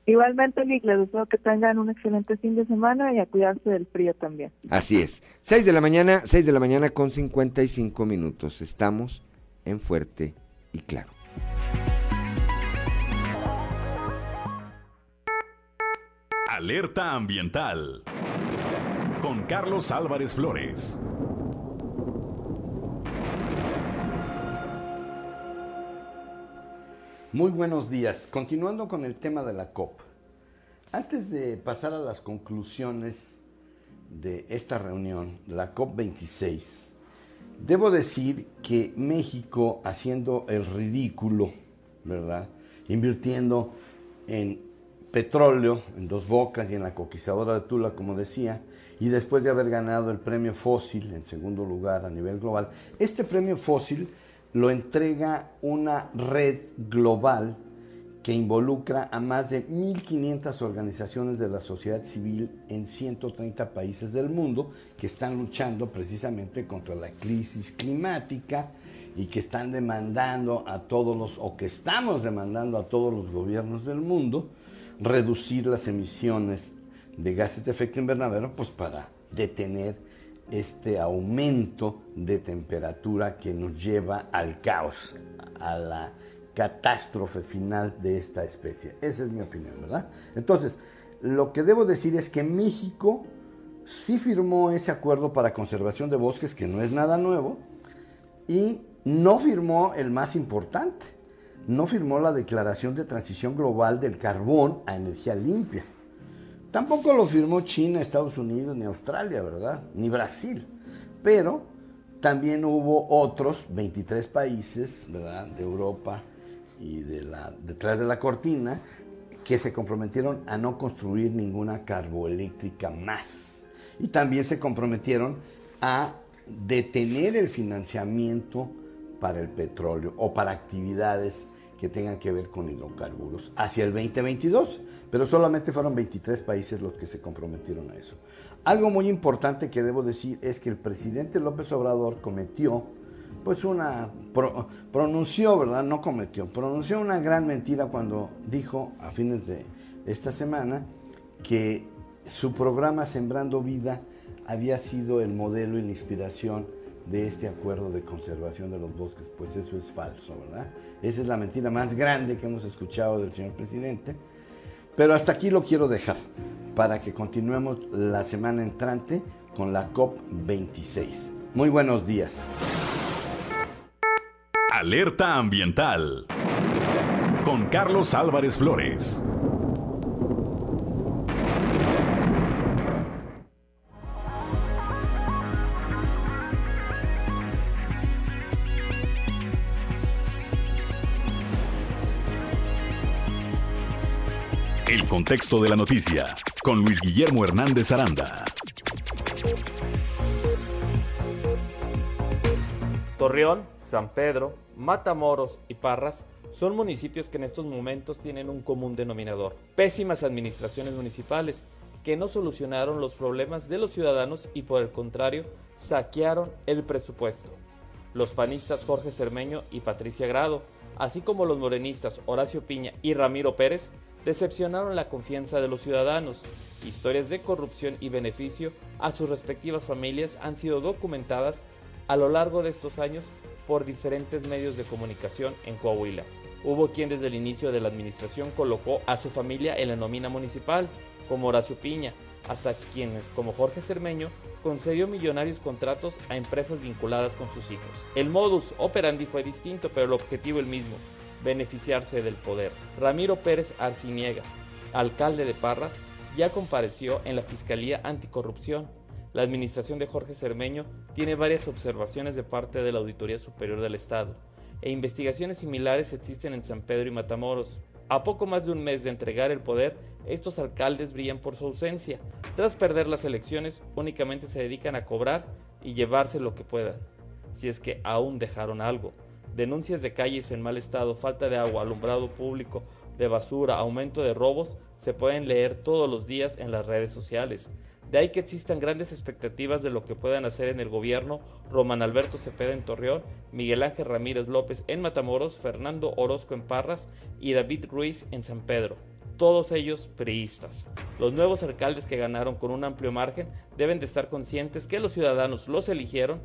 Igualmente, Lick, les deseo que tengan un excelente fin de semana y a cuidarse del frío también. Así es. 6 de la mañana, 6 de la mañana con 55 minutos. Estamos en Fuerte y Claro. Alerta ambiental. Con Carlos Álvarez Flores. Muy buenos días. Continuando con el tema de la COP. Antes de pasar a las conclusiones de esta reunión, la COP26, debo decir que México haciendo el ridículo, ¿verdad? Invirtiendo en petróleo, en dos bocas y en la conquistadora de Tula, como decía, y después de haber ganado el premio fósil en segundo lugar a nivel global, este premio fósil lo entrega una red global que involucra a más de 1.500 organizaciones de la sociedad civil en 130 países del mundo que están luchando precisamente contra la crisis climática y que están demandando a todos los, o que estamos demandando a todos los gobiernos del mundo, reducir las emisiones de gases de efecto invernadero, pues para detener este aumento de temperatura que nos lleva al caos, a la catástrofe final de esta especie. Esa es mi opinión, ¿verdad? Entonces, lo que debo decir es que México sí firmó ese acuerdo para conservación de bosques, que no es nada nuevo, y no firmó el más importante, no firmó la Declaración de Transición Global del Carbón a Energía Limpia. Tampoco lo firmó China, Estados Unidos, ni Australia, ¿verdad? Ni Brasil. Pero también hubo otros 23 países ¿verdad? de Europa y de la, detrás de la cortina que se comprometieron a no construir ninguna carboeléctrica más. Y también se comprometieron a detener el financiamiento para el petróleo o para actividades que tengan que ver con hidrocarburos hacia el 2022, pero solamente fueron 23 países los que se comprometieron a eso. Algo muy importante que debo decir es que el presidente López Obrador cometió, pues una, pronunció, ¿verdad? No cometió, pronunció una gran mentira cuando dijo a fines de esta semana que su programa Sembrando Vida había sido el modelo y la inspiración de este acuerdo de conservación de los bosques. Pues eso es falso, ¿verdad? Esa es la mentira más grande que hemos escuchado del señor presidente. Pero hasta aquí lo quiero dejar para que continuemos la semana entrante con la COP26. Muy buenos días. Alerta ambiental con Carlos Álvarez Flores. Contexto de la noticia con Luis Guillermo Hernández Aranda. Torreón, San Pedro, Matamoros y Parras son municipios que en estos momentos tienen un común denominador. Pésimas administraciones municipales que no solucionaron los problemas de los ciudadanos y por el contrario saquearon el presupuesto. Los panistas Jorge Cermeño y Patricia Grado, así como los morenistas Horacio Piña y Ramiro Pérez, decepcionaron la confianza de los ciudadanos. Historias de corrupción y beneficio a sus respectivas familias han sido documentadas a lo largo de estos años por diferentes medios de comunicación en Coahuila. Hubo quien desde el inicio de la administración colocó a su familia en la nómina municipal, como Horacio Piña, hasta quienes, como Jorge Cermeño, concedió millonarios contratos a empresas vinculadas con sus hijos. El modus operandi fue distinto, pero el objetivo el mismo, beneficiarse del poder. Ramiro Pérez Arciniega, alcalde de Parras, ya compareció en la Fiscalía Anticorrupción. La administración de Jorge Cermeño tiene varias observaciones de parte de la Auditoría Superior del Estado, e investigaciones similares existen en San Pedro y Matamoros. A poco más de un mes de entregar el poder, estos alcaldes brillan por su ausencia. Tras perder las elecciones, únicamente se dedican a cobrar y llevarse lo que puedan, si es que aún dejaron algo. Denuncias de calles en mal estado, falta de agua, alumbrado público, de basura, aumento de robos, se pueden leer todos los días en las redes sociales. De ahí que existan grandes expectativas de lo que puedan hacer en el gobierno Román Alberto Cepeda en Torreón, Miguel Ángel Ramírez López en Matamoros, Fernando Orozco en Parras y David Ruiz en San Pedro. Todos ellos priistas. Los nuevos alcaldes que ganaron con un amplio margen deben de estar conscientes que los ciudadanos los eligieron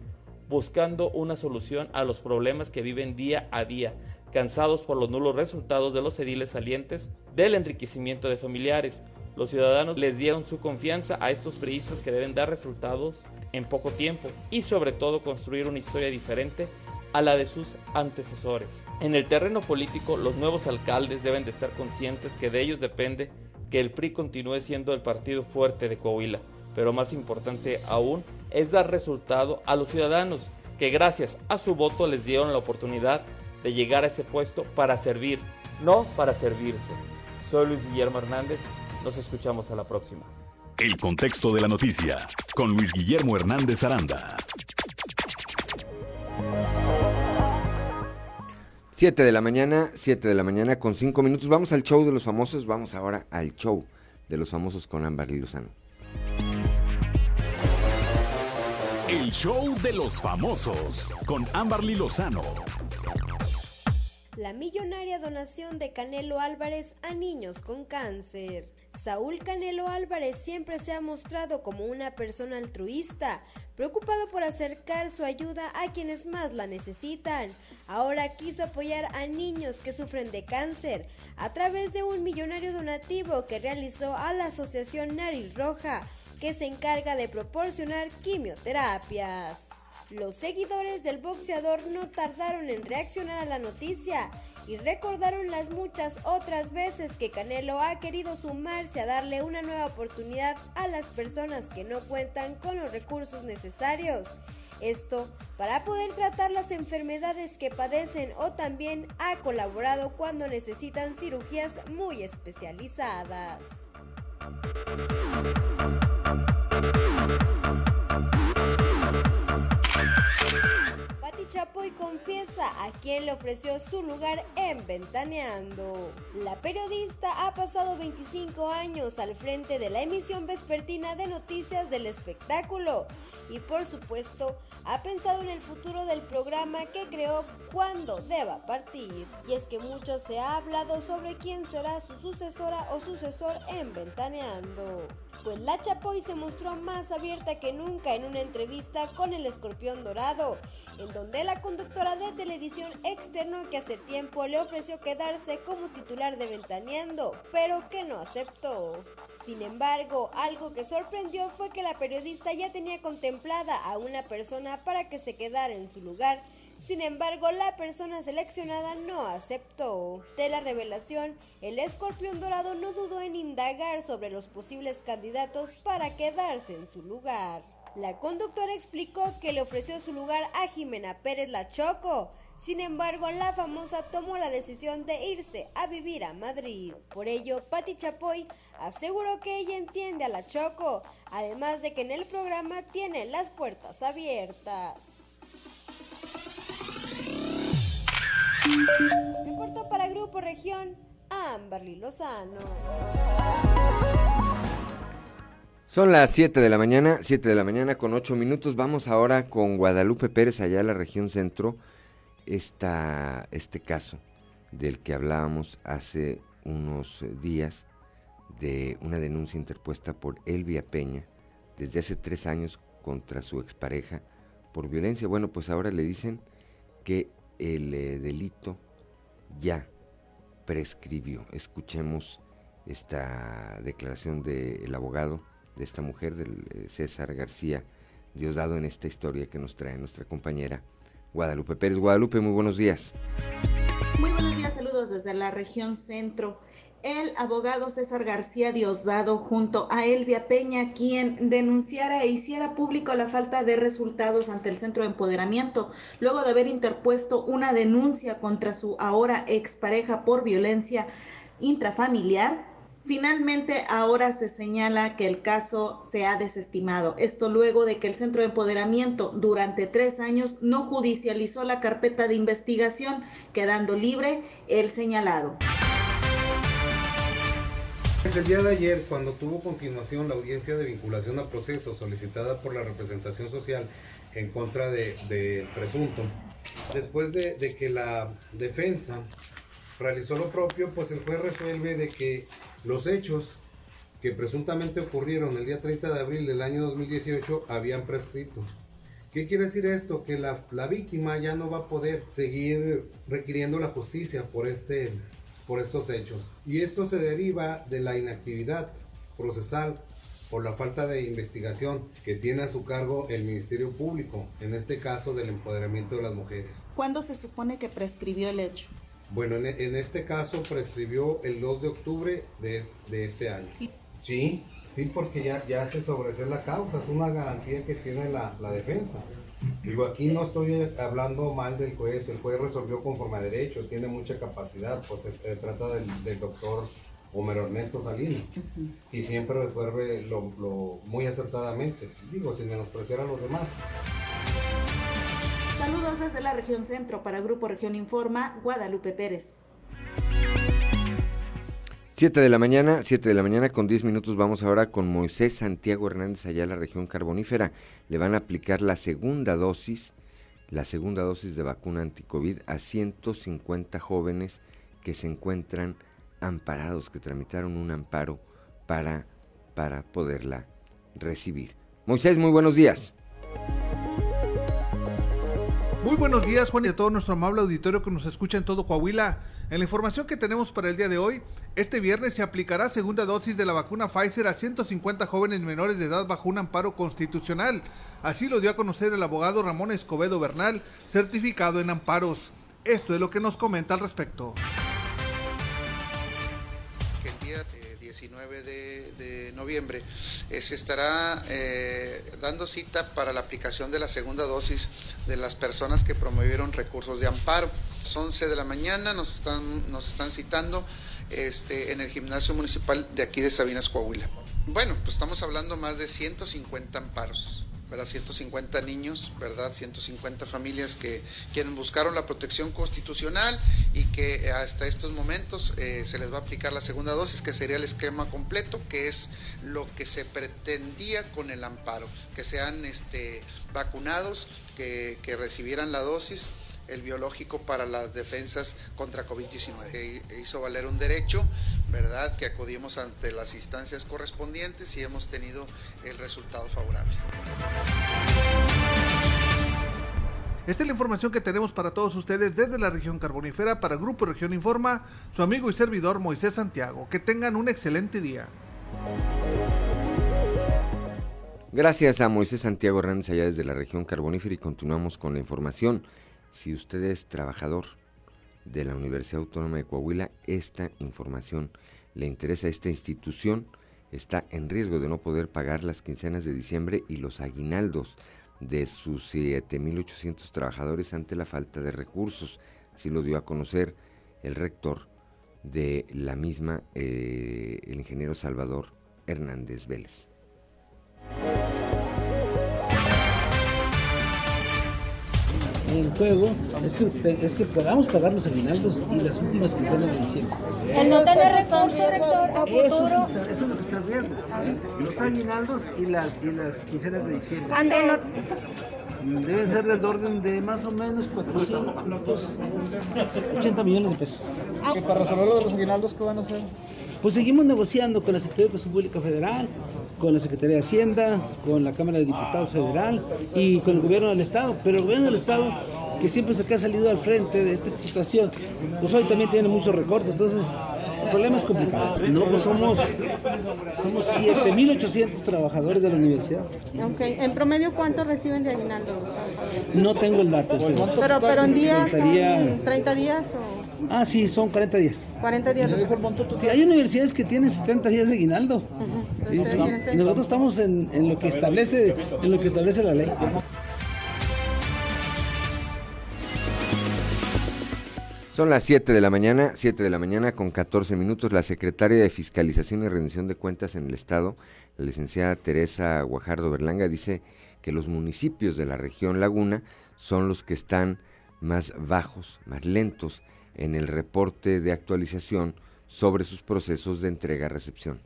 buscando una solución a los problemas que viven día a día, cansados por los nulos resultados de los ediles salientes, del enriquecimiento de familiares. Los ciudadanos les dieron su confianza a estos priistas que deben dar resultados en poco tiempo y sobre todo construir una historia diferente a la de sus antecesores. En el terreno político, los nuevos alcaldes deben de estar conscientes que de ellos depende que el PRI continúe siendo el partido fuerte de Coahuila, pero más importante aún es dar resultado a los ciudadanos que gracias a su voto les dieron la oportunidad de llegar a ese puesto para servir, no para servirse. Soy Luis Guillermo Hernández, nos escuchamos a la próxima. El contexto de la noticia con Luis Guillermo Hernández Aranda. 7 de la mañana, 7 de la mañana con 5 minutos. Vamos al show de los famosos. Vamos ahora al show de los famosos con Ámbar Lozano. El show de los famosos con Amberly Lozano. la millonaria donación de Canelo Álvarez a niños con cáncer. Saúl Canelo Álvarez siempre se ha mostrado como una persona altruista, preocupado por acercar su ayuda a quienes más la necesitan. Ahora quiso apoyar a niños que sufren de cáncer a través de un millonario donativo que realizó a la Asociación Nariz Roja, que se encarga de proporcionar quimioterapias. Los seguidores del boxeador no tardaron en reaccionar a la noticia y recordaron las muchas otras veces que Canelo ha querido sumarse a darle una nueva oportunidad a las personas que no cuentan con los recursos necesarios. Esto para poder tratar las enfermedades que padecen o también ha colaborado cuando necesitan cirugías muy especializadas. Thank you. Chapoy confiesa a quien le ofreció su lugar en Ventaneando. La periodista ha pasado 25 años al frente de la emisión vespertina de noticias del espectáculo y por supuesto ha pensado en el futuro del programa que creó cuando deba partir. Y es que mucho se ha hablado sobre quién será su sucesora o sucesor en Ventaneando pues la Chapoy se mostró más abierta que nunca en una entrevista con el escorpión dorado, en donde la conductora de televisión externo que hace tiempo le ofreció quedarse como titular de Ventaneando, pero que no aceptó. Sin embargo, algo que sorprendió fue que la periodista ya tenía contemplada a una persona para que se quedara en su lugar sin embargo, la persona seleccionada no aceptó. De la revelación, el escorpión dorado no dudó en indagar sobre los posibles candidatos para quedarse en su lugar. La conductora explicó que le ofreció su lugar a Jimena Pérez La Choco. Sin embargo, la famosa tomó la decisión de irse a vivir a Madrid. Por ello, Patti Chapoy aseguró que ella entiende a La Choco, además de que en el programa tiene las puertas abiertas. Reportó para Grupo Región Amberly Lozano. Son las 7 de la mañana, 7 de la mañana con 8 minutos. Vamos ahora con Guadalupe Pérez, allá en la región centro. Esta, este caso del que hablábamos hace unos días de una denuncia interpuesta por Elvia Peña desde hace tres años contra su expareja por violencia. Bueno, pues ahora le dicen que el eh, delito ya prescribió. Escuchemos esta declaración del abogado de esta mujer, del eh, César García Diosdado, en esta historia que nos trae nuestra compañera Guadalupe Pérez. Guadalupe, muy buenos días. Muy buenos días, saludos desde la región centro el abogado César García Diosdado junto a Elvia Peña, quien denunciara e hiciera público la falta de resultados ante el Centro de Empoderamiento, luego de haber interpuesto una denuncia contra su ahora expareja por violencia intrafamiliar. Finalmente, ahora se señala que el caso se ha desestimado. Esto luego de que el Centro de Empoderamiento durante tres años no judicializó la carpeta de investigación, quedando libre el señalado. El día de ayer, cuando tuvo continuación la audiencia de vinculación a proceso solicitada por la representación social en contra del de presunto, después de, que la defensa realizó lo propio, pues el juez resuelve de que los hechos que presuntamente ocurrieron el día 30 de abril del año 2018 habían prescrito. ¿Qué quiere decir esto? Que la, la víctima ya no va a poder seguir requiriendo la justicia por este por estos hechos. Y esto se deriva de la inactividad procesal por la falta de investigación que tiene a su cargo el Ministerio Público, en este caso del empoderamiento de las mujeres. ¿Cuándo se supone que prescribió el hecho? Bueno, en, este caso prescribió el 2 de octubre de, este año. Sí, sí, porque ya, ya se sobresee la causa, es una garantía que tiene la, la defensa. Digo, aquí no estoy hablando mal del juez, el juez resolvió conforme a derecho, tiene mucha capacidad, pues se trata del, doctor Homero Ernesto Salinas y siempre resuelve lo, muy acertadamente, digo, sin menospreciar a los demás. Saludos desde la región centro para Grupo Región Informa, Guadalupe Pérez. 7 de la mañana, 7 de la mañana con 10 minutos vamos ahora con Moisés Santiago Hernández allá en la región carbonífera. Le van a aplicar la segunda dosis, la segunda dosis de vacuna anticovid a 150 jóvenes que se encuentran amparados, que tramitaron un amparo para, para poderla recibir. Moisés, muy buenos días. Muy buenos días, Juan, y a todo nuestro amable auditorio que nos escucha en todo Coahuila. En la información que tenemos para el día de hoy, este viernes se aplicará segunda dosis de la vacuna Pfizer a 150 jóvenes menores de edad bajo un amparo constitucional. Así lo dio a conocer el abogado Ramón Escobedo Bernal, certificado en amparos. Esto es lo que nos comenta al respecto. El día 19 de, noviembre eh, se estará eh, dando cita para la aplicación de la segunda dosis de las personas que promovieron recursos de amparo. Son 11 de la mañana, nos están, nos están citando este, en el gimnasio municipal de aquí de Sabinas, Coahuila. Bueno, pues estamos hablando más de 150 amparos. ¿Verdad? 150 niños, ¿verdad? 150 familias que quienes buscaron la protección constitucional y que hasta estos momentos eh, se les va a aplicar la segunda dosis, que sería el esquema completo, que es lo que se pretendía con el amparo, que sean este, vacunados, que, que recibieran la dosis el biológico para las defensas contra COVID-19. Hizo valer un derecho, ¿verdad?, que acudimos ante las instancias correspondientes y hemos tenido el resultado favorable. Esta es la información que tenemos para todos ustedes desde la región carbonífera para Grupo Región Informa, su amigo y servidor Moisés Santiago. Que tengan un excelente día. Gracias a Moisés Santiago Hernández allá desde la región carbonífera y continuamos con la información. Si usted es trabajador de la Universidad Autónoma de Coahuila, esta información le interesa a esta institución, está en riesgo de no poder pagar las quincenas de diciembre y los aguinaldos de sus 7.800 trabajadores ante la falta de recursos. Así lo dio a conocer el rector de la misma, eh, el ingeniero Salvador Hernández Vélez. En juego es que, es que podamos pagar los aguinaldos y las últimas quincenas de diciembre. El no tener recursos, rector, a futuro. Eso, eso es lo que está viendo. Los aguinaldos y las, y las quincenas de diciembre. Deben ser del orden de más o menos 480 millones de pesos. ¿Y para resolver lo de los aguinaldos qué van a hacer? Pues seguimos negociando con la Secretaría de Educación Pública Federal, con la Secretaría de Hacienda, con la Cámara de Diputados Federal y con el Gobierno del Estado. Pero el Gobierno del Estado, que siempre se ha salido al frente de esta situación, pues hoy también tiene muchos recortes, entonces el problema es complicado. No, pues somos, somos 7.800 trabajadores de la universidad. Okay. ¿En promedio cuánto reciben de aguinaldo? No tengo el dato. Pero, pero en días, 30 días o... Ah, sí, son 40 días. 40 días. hay universidades que tienen 70 días de aguinaldo. y, nosotros estamos en, en, lo que establece en lo que establece la ley. Son las 7 de la mañana, 7 de la mañana con 14 minutos. La secretaria de Fiscalización y Rendición de Cuentas en el Estado, la licenciada Teresa Guajardo Berlanga, dice que los municipios de la región Laguna son los que están más bajos, más lentos en el reporte de actualización sobre sus procesos de entrega-recepción.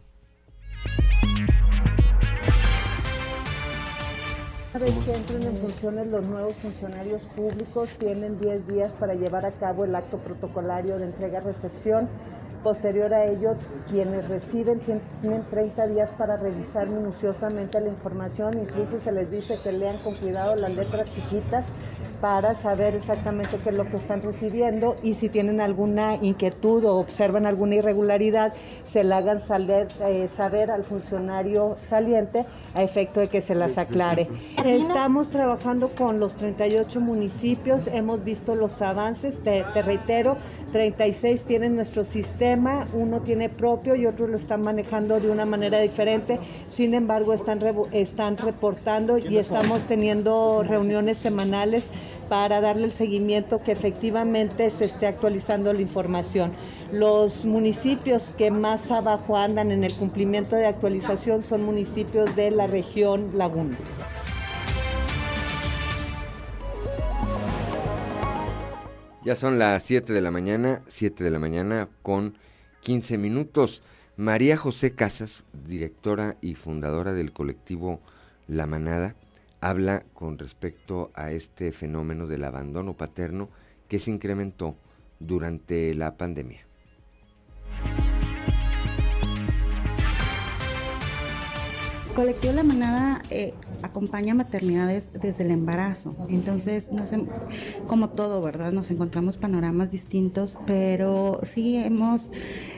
Una vez que entren en funciones los nuevos funcionarios públicos, tienen 10 días para llevar a cabo el acto protocolario de entrega-recepción. Posterior a ello, quienes reciben tienen 30 días para revisar minuciosamente la información, incluso se les dice que lean con cuidado las letras chiquitas para saber exactamente qué es lo que están recibiendo y si tienen alguna inquietud o observan alguna irregularidad, se la hagan saber, eh, saber al funcionario saliente a efecto de que se las aclare. Estamos trabajando con los 38 municipios, hemos visto los avances, te, reitero, 36 tienen nuestro sistema, uno tiene propio y otro lo están manejando de una manera diferente, sin embargo están, están reportando y estamos teniendo reuniones semanales para darle el seguimiento que efectivamente se esté actualizando la información. Los municipios que más abajo andan en el cumplimiento de actualización son municipios de la región Laguna. Ya son las 7 de la mañana, 7 de la mañana con 15 minutos. María José Casas, directora y fundadora del colectivo La Manada, habla con respecto a este fenómeno del abandono paterno que se incrementó durante la pandemia. Colectivo La Manada eh, acompaña maternidades desde el embarazo. Entonces, como todo, ¿verdad? Nos encontramos panoramas distintos, pero sí hemos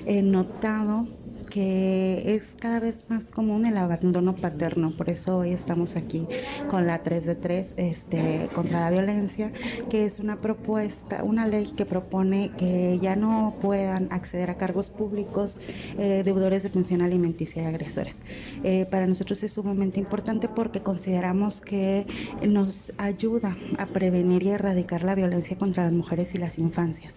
eh, notado que es cada vez más común el abandono paterno. Por eso hoy estamos aquí con la 3 de 3 este, contra la violencia, que es una propuesta, una ley que propone que ya no puedan acceder a cargos públicos eh, deudores de pensión alimenticia y agresores. Eh, para nosotros es sumamente importante porque consideramos que nos ayuda a prevenir y erradicar la violencia contra las mujeres y las infancias.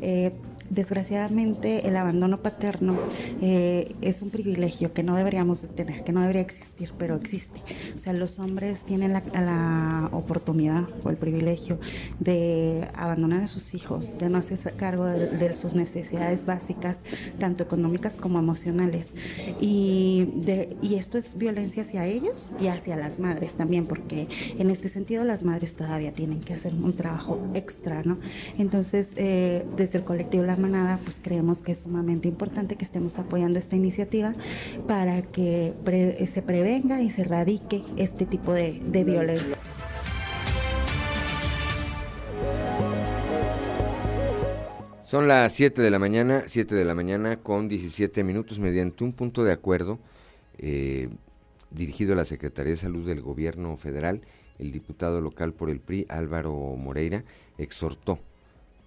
Eh, desgraciadamente el abandono paterno eh, es un privilegio que no deberíamos de tener, que no debería existir, pero existe. O sea, los hombres tienen la, oportunidad o el privilegio de abandonar a sus hijos, de no hacerse cargo de, sus necesidades básicas, tanto económicas como emocionales. Y esto es violencia hacia ellos y hacia las madres también, porque en este sentido las madres todavía tienen que hacer un trabajo extra, ¿no? Entonces, eh, desde el colectivo La Manada, pues creemos que es sumamente importante que estemos apoyando esta iniciativa para que se prevenga y se erradique este tipo de, de violencia. Son las 7 de la mañana, 7 de la mañana con 17 minutos mediante un punto de acuerdo eh, dirigido a la Secretaría de Salud del Gobierno Federal, el diputado local por el PRI Álvaro Moreira exhortó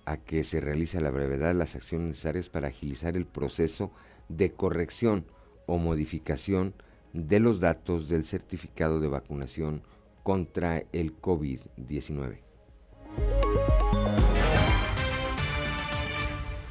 a que se realice a la brevedad las acciones necesarias para agilizar el proceso de corrección o modificación de los datos del certificado de vacunación contra el COVID-19.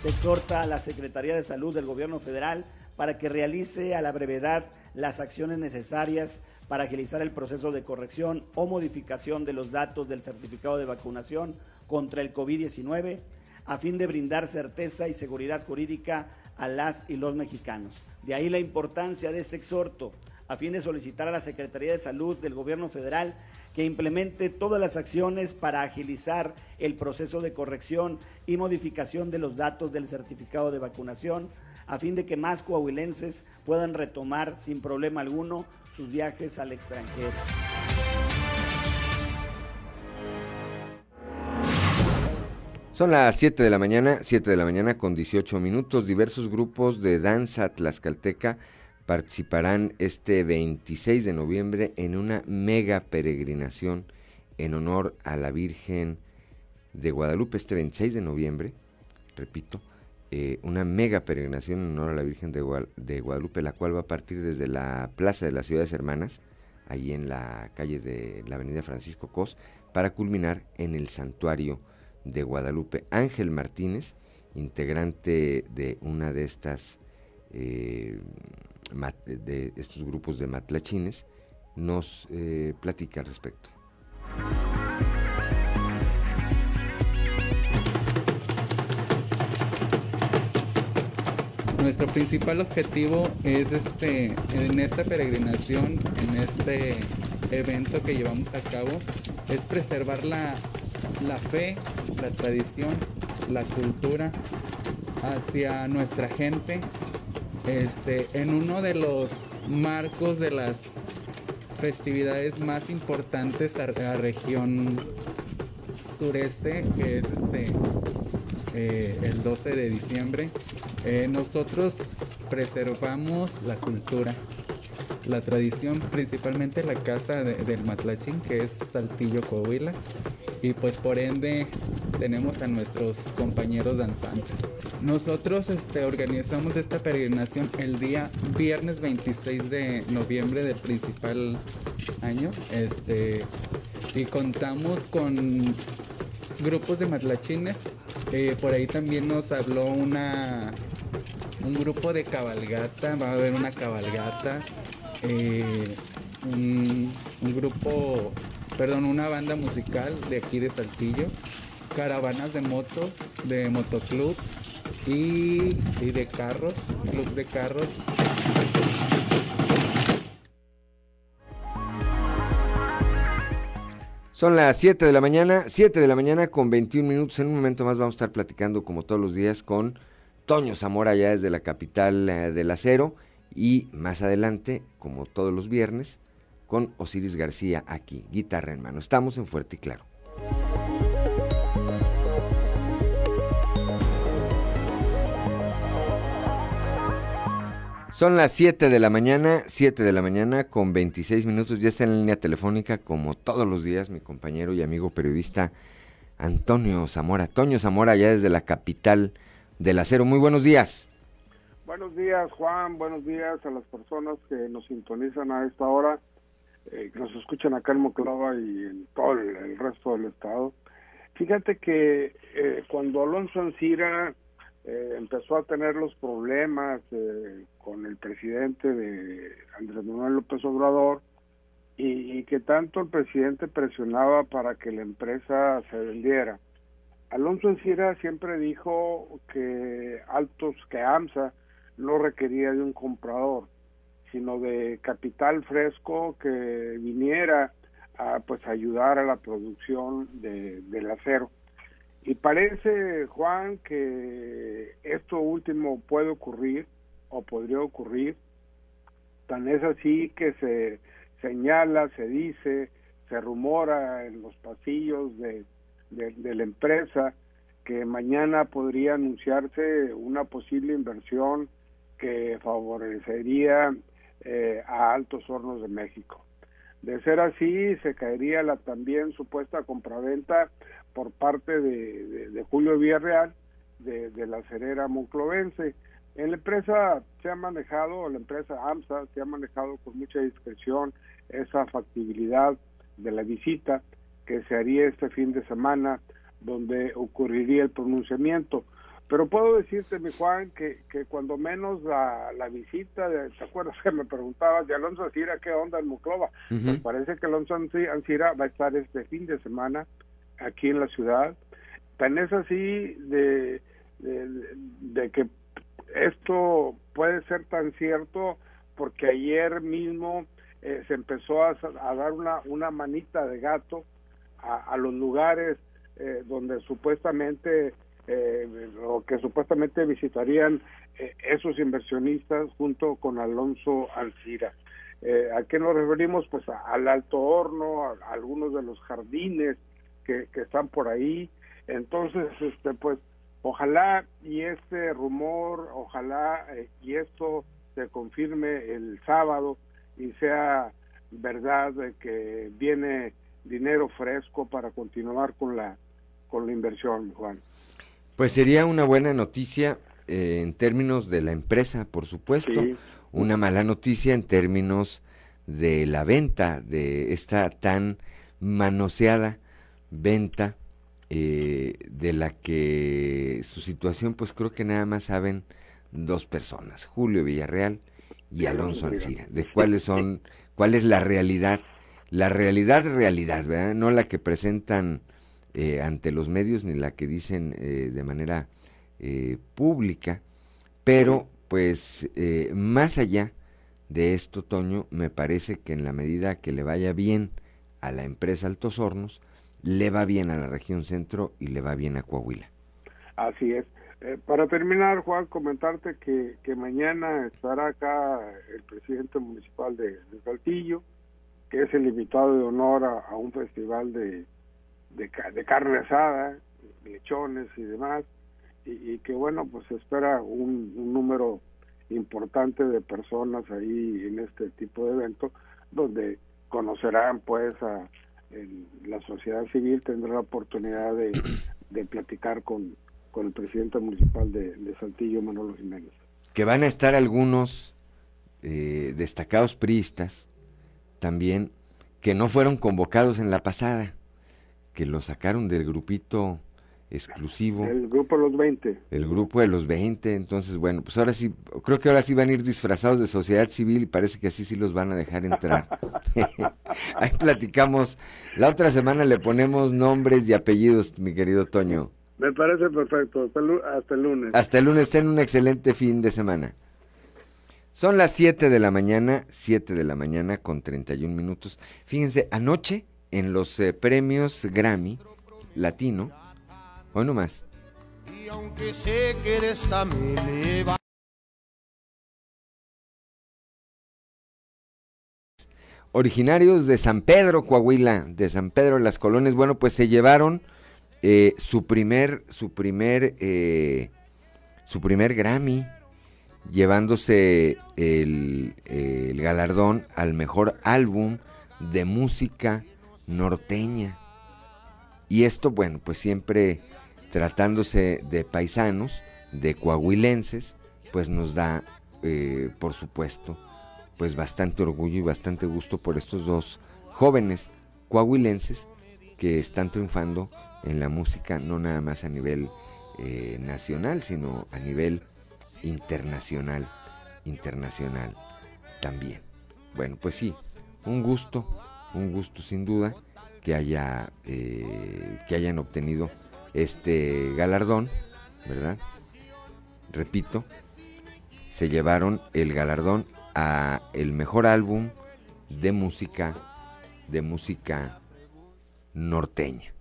Se exhorta a la Secretaría de Salud del Gobierno Federal para que realice a la brevedad las acciones necesarias para agilizar el proceso de corrección o modificación de los datos del certificado de vacunación contra el COVID-19 a fin de brindar certeza y seguridad jurídica a las y los mexicanos. De ahí la importancia de este exhorto, a fin de solicitar a la Secretaría de Salud del Gobierno Federal que implemente todas las acciones para agilizar el proceso de corrección y modificación de los datos del certificado de vacunación, a fin de que más coahuilenses puedan retomar sin problema alguno sus viajes al extranjero. Son las 7 de la mañana, 7 de la mañana con 18 minutos. Diversos grupos de danza tlaxcalteca participarán este 26 de noviembre en una mega peregrinación en honor a la Virgen de Guadalupe. Este 26 de noviembre, repito, eh, una mega peregrinación en honor a la Virgen de, de, Guadalupe, la cual va a partir desde la Plaza de las Ciudades Hermanas, ahí en la calle de la Avenida Francisco Cos, para culminar en el santuario de Guadalupe. Ángel Martínez, integrante de una de estas eh, de estos grupos de matlachines, nos eh, platica al respecto. Nuestro principal objetivo es este en esta peregrinación, en este evento que llevamos a cabo, es preservar la la fe, la tradición, la cultura hacia nuestra gente este, en uno de los marcos de las festividades más importantes a la región sureste, que es este, eh, el 12 de diciembre. Eh, nosotros preservamos la cultura, la tradición, principalmente la casa del Matlachín, que es Saltillo Coahuila y pues por ende tenemos a nuestros compañeros danzantes. Nosotros este, organizamos esta peregrinación el día viernes 26 de noviembre del principal año este, y contamos con grupos de matlachines. Eh, por ahí también nos habló una, un grupo de cabalgata, va a haber una cabalgata, eh, un, un grupo perdón, una banda musical de aquí de Saltillo, caravanas de motos, de motoclub y, y de carros, club de carros. Son las 7 de la mañana, 7 de la mañana con 21 minutos. En un momento más vamos a estar platicando como todos los días con Toño Zamora ya desde la capital eh, del acero y más adelante, como todos los viernes, con Osiris García aquí, guitarra en mano. Estamos en Fuerte y Claro. Son las 7 de la mañana, 7 de la mañana con 26 minutos. Ya está en línea telefónica, como todos los días, mi compañero y amigo periodista Antonio Zamora. Toño Zamora, ya desde la capital del acero. Muy buenos días. Buenos días, Juan. Buenos días a las personas que nos sintonizan a esta hora, eh, que nos escuchan acá en Moclova y en todo el, resto del estado. Fíjate que eh, cuando Alonso Ancira eh, empezó a tener los problemas eh, con el presidente de Andrés Manuel López Obrador y, que tanto el presidente presionaba para que la empresa se vendiera. Alonso Encira siempre dijo que Altos, que AMSA no requería de un comprador, sino de capital fresco que viniera a pues ayudar a la producción de, del acero. Y parece, Juan, que esto último puede ocurrir o podría ocurrir. Tan es así que se señala, se dice, se rumora en los pasillos de, de, la empresa que mañana podría anunciarse una posible inversión que favorecería eh, a Altos Hornos de México. De ser así, se caería la también supuesta compraventa por parte de, Julio Villarreal de, de, la cerera monclovense. En la empresa se ha manejado, la empresa AMSA se ha manejado con mucha discreción esa factibilidad de la visita que se haría este fin de semana donde ocurriría el pronunciamiento. Pero puedo decirte, mi Juan, que, que cuando menos la, la visita, de, ¿te acuerdas que me preguntabas de Alonso Ancira qué onda en Monclova? Pues parece que Alonso Ancira va a estar este fin de semana aquí en la ciudad. Tan es así de, de, que esto puede ser tan cierto porque ayer mismo eh, se empezó a, dar una, una manita de gato a, los lugares eh, donde supuestamente eh, o que supuestamente visitarían esos inversionistas junto con Alonso Alcira. ¿A qué nos referimos? Pues al Alto Horno, a algunos de los jardines que, están por ahí. Entonces, este, pues, ojalá y este rumor, ojalá eh, y esto se confirme el sábado y sea verdad de que viene dinero fresco para continuar con la con la inversión, Juan. Pues sería una buena noticia eh, en términos de la empresa, por supuesto, una mala noticia en términos de la venta de esta tan manoseada venta eh, de la que su situación pues creo que nada más saben dos personas, Julio Villarreal y Alonso Ancira, de cuáles son, cuál es la realidad, la realidad realidad, ¿verdad? No la que presentan eh, ante los medios ni la que dicen eh, de manera pública, pero pues más allá de esto, Toño, me parece que en la medida que le vaya bien a la empresa Altos Hornos, le va bien a la región centro y le va bien a Coahuila. Así es. Eh, para terminar, Juan, comentarte que, que mañana estará acá el presidente municipal de, Saltillo, que es el invitado de honor a, un festival de, de, carne asada, lechones y demás, y, que bueno, pues espera un, un número importante de personas ahí en este tipo de evento, donde conocerán pues a la sociedad civil tendrá la oportunidad de, platicar con, con, el presidente municipal de, Saltillo, Manolo Jiménez. Que van a estar algunos eh, destacados priistas también que no fueron convocados en la pasada, que lo sacaron del grupito exclusivo. El grupo de los 20. El grupo de los 20, entonces bueno, pues ahora sí, creo que ahora sí van a ir disfrazados de sociedad civil y parece que así sí los van a dejar entrar. Ahí platicamos, la otra semana le ponemos nombres y apellidos, mi querido Toño. Me parece perfecto, hasta el, lunes. Hasta el lunes, ten un excelente fin de semana. Son las 7 de la mañana, 7 de la mañana con 31 minutos. Fíjense, anoche en los eh, premios Grammy Latino, hoy nomás, Y aunque sé que de esta me leva- originarios de San Pedro, Coahuila, de San Pedro de las Colonias, bueno, pues se llevaron eh, su primer, su primer, eh, su primer Grammy, llevándose el, el galardón al mejor álbum de música norteña. Y esto, bueno, pues siempre tratándose de paisanos, de coahuilenses, pues nos da, eh, por supuesto, pues bastante orgullo y bastante gusto por estos dos jóvenes coahuilenses que están triunfando en la música, no nada más a nivel eh, nacional, sino a nivel internacional, internacional también. Bueno, pues sí, un gusto, un gusto sin duda que haya eh, que hayan obtenido este galardón, ¿verdad? Repito, se llevaron el galardón a el mejor álbum de música de música norteña.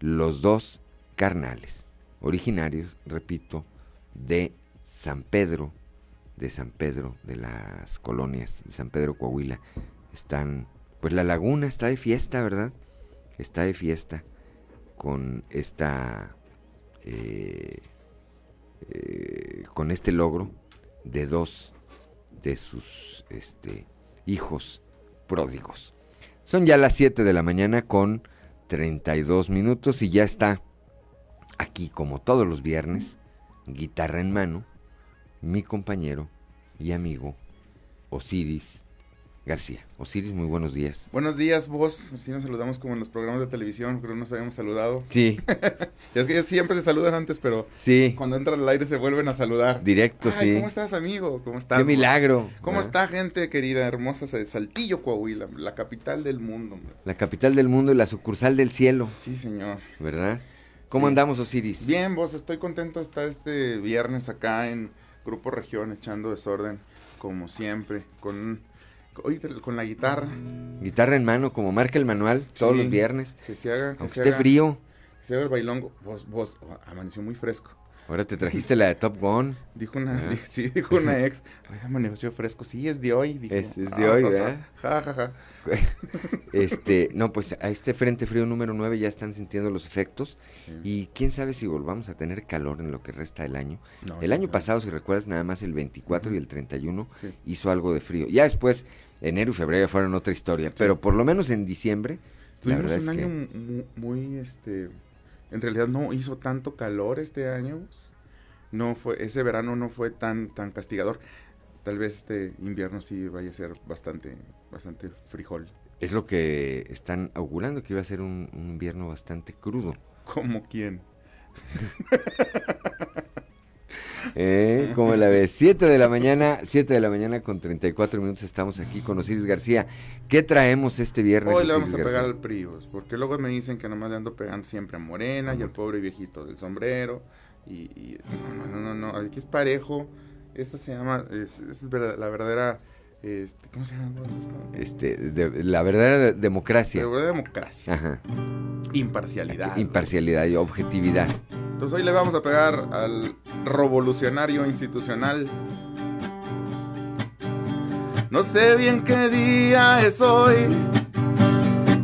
Los dos carnales, originarios, repito, de San Pedro, de San Pedro, de las colonias de San Pedro Coahuila, están, pues la laguna está de fiesta, ¿verdad? Está de fiesta con esta, eh, eh, con este logro de dos de sus este, hijos pródigos. Son ya las 7 de la mañana con 32 minutos y ya está aquí como todos los viernes, guitarra en mano, mi compañero y amigo Osiris García. Osiris, muy buenos días. Buenos días, vos. Así nos saludamos como en los programas de televisión, creo que nos habíamos saludado. Sí. es que siempre se saludan antes, pero Sí. cuando entran al aire se vuelven a saludar. Directo, Ay, sí. ¿Cómo estás, amigo? ¿Cómo estás? Qué vos? milagro. ¿Cómo Ah. está, gente querida, hermosa de Saltillo, Coahuila, la capital del mundo? hombre? La capital del mundo y la sucursal del cielo. Sí, señor. ¿Verdad? ¿Cómo Sí. andamos, Osiris? Bien, vos, estoy contento de estar este viernes acá en Grupo Región echando desorden, como siempre, con, oye, con la guitarra. Guitarra en mano, como marca el manual, todos los viernes. Que se haga. Que Aunque se esté haga- frío. Que se haga el bailongo. Vos, vos, oh, amaneció muy fresco. Ahora te trajiste la de Top Gun. Dijo una, Ah. di- sí, dijo una ex, oye, amaneció fresco, sí, es de hoy. dijo. Es- es de hoy, ja, ja, ¿verdad? Ja, ja, ja. Este, no, pues a este Frente Frío número 9 ya están sintiendo los efectos. Sí. Y quién sabe si volvamos a tener calor en lo que resta del año. No, el año pasado, si recuerdas, nada más el 24 y el 31 Sí. hizo algo de frío. Ya después, enero y febrero fueron otra historia. Pero por lo menos en diciembre, la Tuvimos verdad un año que... mu- muy, este, en realidad no hizo tanto calor este año. No fue, ese verano no fue tan, tan castigador. Tal vez este invierno sí vaya a ser bastante, bastante frijol. Es lo que están augurando, que iba a ser un, un invierno bastante crudo. ¿Como quién? ¿Eh? ¿Cómo la ves? 7 de la mañana, 7 de la mañana con 34 minutos estamos aquí con Osiris García. ¿Qué traemos este viernes? Hoy le Osiris vamos a pegar García? al Prius, porque luego me dicen que nomás le ando pegando siempre a Morena y al pobre viejito del sombrero. Y, y- no, no, no, no, aquí es parejo. Esto se llama, es, es la verdadera, este, ¿cómo se llama? Este, de- la verdadera democracia. La verdadera democracia. Ajá. Imparcialidad. Imparcialidad y objetividad. Entonces hoy le vamos a pegar al revolucionario institucional. No sé bien qué día es hoy,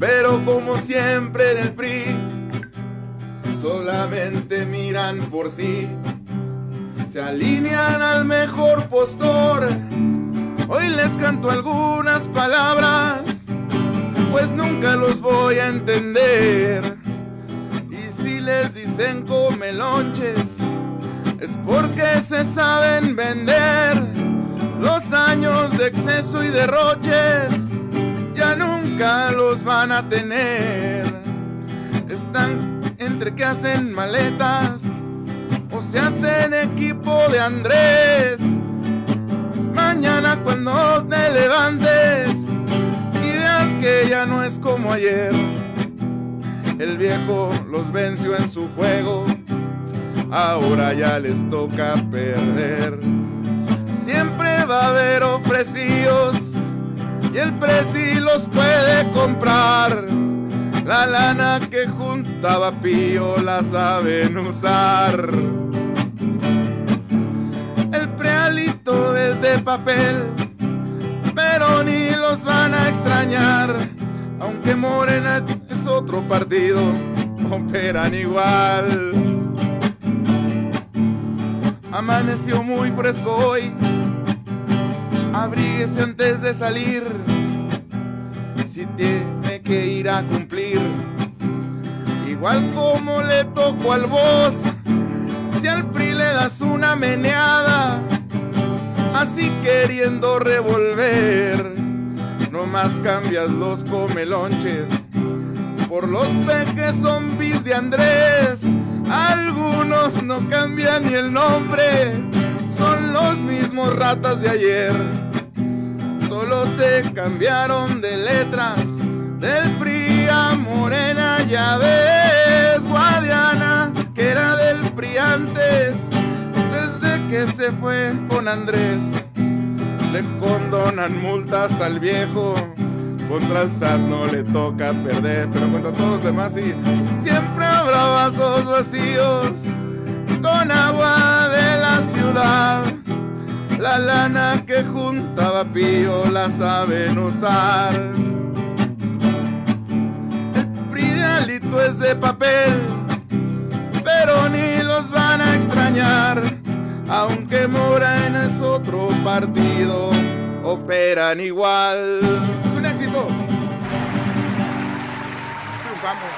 pero como siempre en el PRI, solamente miran por sí, se alinean al mejor postor. Hoy les canto algunas palabras, pues nunca los voy a entender. Y si les dicen come lonches, es porque se saben vender. Los años de exceso y derroches ya nunca los van a tener. Están entre que hacen maletas o se hacen equipo de Andrés. Mañana cuando te levantes y veas que ya no es como ayer. El viejo los venció en su juego, ahora ya les toca perder. Siempre va a haber ofrecidos y el presi los puede comprar. La lana que juntaba Pío la saben usar. Papel, pero ni los van a extrañar. Aunque Morena es otro partido, operan igual. Amaneció muy fresco hoy, abríguese antes de salir. Si tiene que ir a cumplir, igual como le tocó al voz, si al PRI le das una meneada, así queriendo revolver, nomás cambias los comelonches por los peques zombies de Andrés. Algunos no cambian ni el nombre, son los mismos ratas de ayer. Solo se cambiaron de letras del PRI a Morena, ya ves, Guadiana, que era del PRI antes, que se fue con Andrés. Le condonan multas al viejo, contra el SAT no le toca perder, pero contra todos los demás sí, siempre habrá vasos vacíos con agua de la ciudad. La lana que juntaba Pío la saben usar. El pridialito es de papel, pero ni los van a extrañar. Aunque Morena es otro partido, operan igual. Es un éxito. Triunfamos.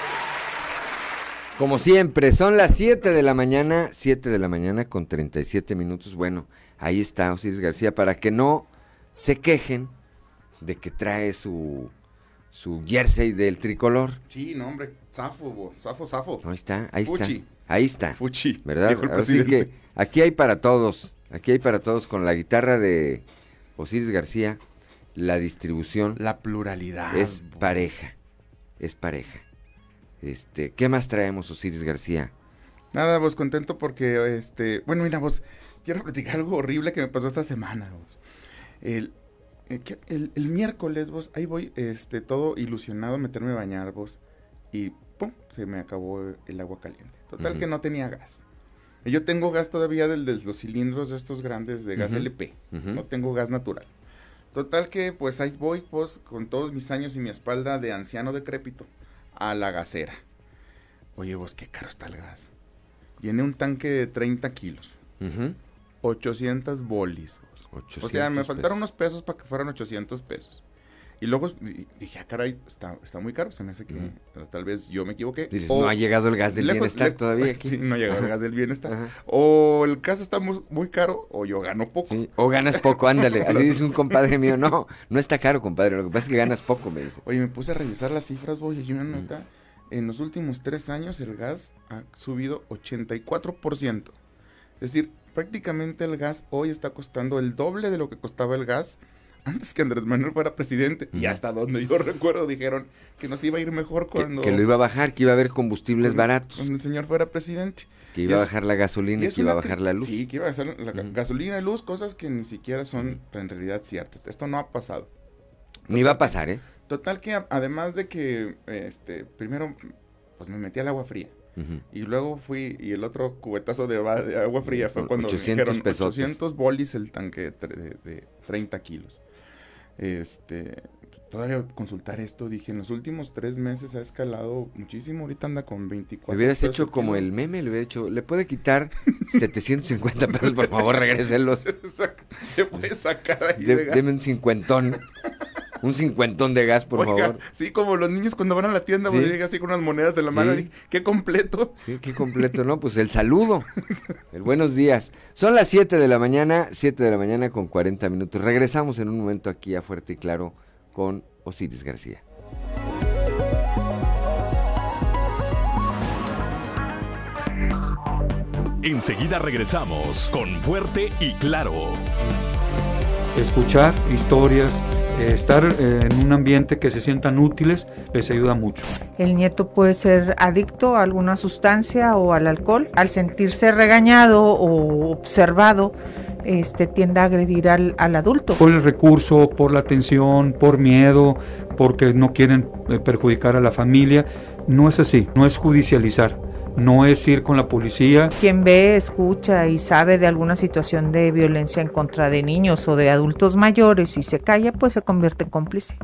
Como siempre, son las 7 de la mañana, 7 de la mañana con 37 minutos. Bueno, ahí está Osiris García para que no se quejen de que trae su, su jersey del tricolor. Sí, no, hombre, zafo, bo, zafo, zafo. Ahí está, ahí Fuchi. está. Ahí está. Fuchi, ¿Verdad? Así que aquí hay para todos. Aquí hay para todos con la guitarra de Osiris García. La distribución La pluralidad. es bo. pareja. Es pareja. Este, ¿qué más traemos, Osiris García? Nada, vos contento porque, este, bueno, mira, vos, quiero platicar algo horrible que me pasó esta semana, vos. El, eh, el, el miércoles, vos, ahí voy, este, todo ilusionado meterme a bañar, vos, y pum, se me acabó el agua caliente. Total que no tenía gas. Yo tengo gas todavía de los cilindros estos grandes de gas. LP, no tengo gas natural. Total que, pues, ahí voy, pues, con todos mis años y mi espalda de anciano decrépito, a la gasera. Oye, vos, qué caro está el gas. Viene un tanque de 30 kilos. Ujú. 800 bolis. O sea, me 800 faltaron unos pesos para que fueran 800 pesos. Y luego di- dije, ah, caray, está, está muy caro. Se me hace que tal- vez yo me equivoqué. Dices, O no ha llegado el gas del lejos- bienestar lejos- todavía aquí. Sí, no ha llegado el gas del bienestar. Ajá. O el gas está muy, muy caro o yo gano poco. Sí, O ganas poco, ándale. Así dice un compadre mío. No, no está caro, compadre. Lo que pasa es que ganas poco, me dice. Oye, me puse a revisar las cifras, voy, y una nota. En los últimos tres años el gas ha subido 84%. Es decir, prácticamente el gas hoy está costando el doble de lo que costaba el gas antes que Andrés Manuel fuera presidente. Y hasta donde yo recuerdo dijeron que nos iba a ir mejor Que, cuando, que lo iba a bajar, que iba a haber combustibles cuando- baratos. cuando el señor fuera presidente. Que iba a es- bajar la gasolina y que iba a bajar la luz. Sí, que iba a bajar la gasolina y luz, cosas que ni siquiera son en realidad ciertas. Esto no ha pasado. Ni va a pasar, ¿eh? Total que a- además de que, este, primero, pues me metí al agua fría. Ujú. Y luego fui, y el otro cubetazo de, agua fría fue cuando 800 me dijeron pesotes. 800 bolis el tanque de- de 30 kilos. Este, todavía consultar esto, dije, en los últimos tres meses ha escalado muchísimo, ahorita anda con 24 Le hubieras hecho como el meme, le hubiera hecho, ¿le puede quitar 750 pesos? Por favor, regréselos. Le puedes sacar ahí De- de gas. deme un cincuentón. Un cincuentón de gas, por Oiga, favor. Sí, como los niños cuando van a la tienda, Sí. llega así con unas monedas de la mano, Sí. dije, qué completo. Sí, qué completo, ¿no? Pues el saludo. El buenos días. Son las 7 de la mañana, 7 de la mañana con 40 minutos. Regresamos en un momento aquí a Fuerte y Claro con Osiris García. Enseguida regresamos con Fuerte y Claro. Escuchar historias, Eh, estar eh, en un ambiente que se sientan útiles les ayuda mucho. El nieto puede ser adicto a alguna sustancia o al alcohol. Al sentirse regañado o observado, este, tiende a agredir al, al adulto. Por el recurso, por la atención, por miedo, porque no quieren eh, perjudicar a la familia. No es así, no es judicializar no es ir con la policía. Quien ve, escucha y sabe de alguna situación de violencia en contra de niños o de adultos mayores y se calla, pues se convierte en cómplice.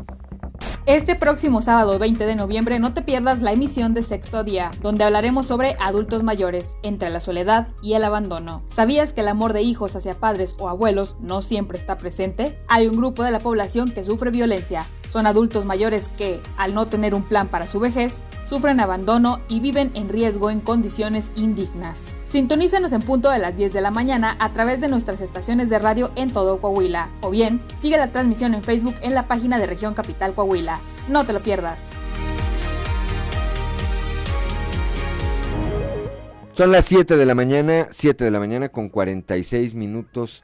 Este próximo sábado 20 de noviembre no te pierdas la emisión de Sexto Día, donde hablaremos sobre adultos mayores, entre la soledad y el abandono. ¿Sabías que el amor de hijos hacia padres o abuelos no siempre está presente? Hay un grupo de la población que sufre violencia. Son adultos mayores que, al no tener un plan para su vejez, sufren abandono y viven en riesgo en condiciones indignas. Sintonízanos en punto de las 10 de la mañana a través de nuestras estaciones de radio en todo Coahuila, o bien sigue la transmisión en Facebook en la página de Región Capital Coahuila. No te lo pierdas. Son las 7 de la mañana, 7 de la mañana con 46 minutos.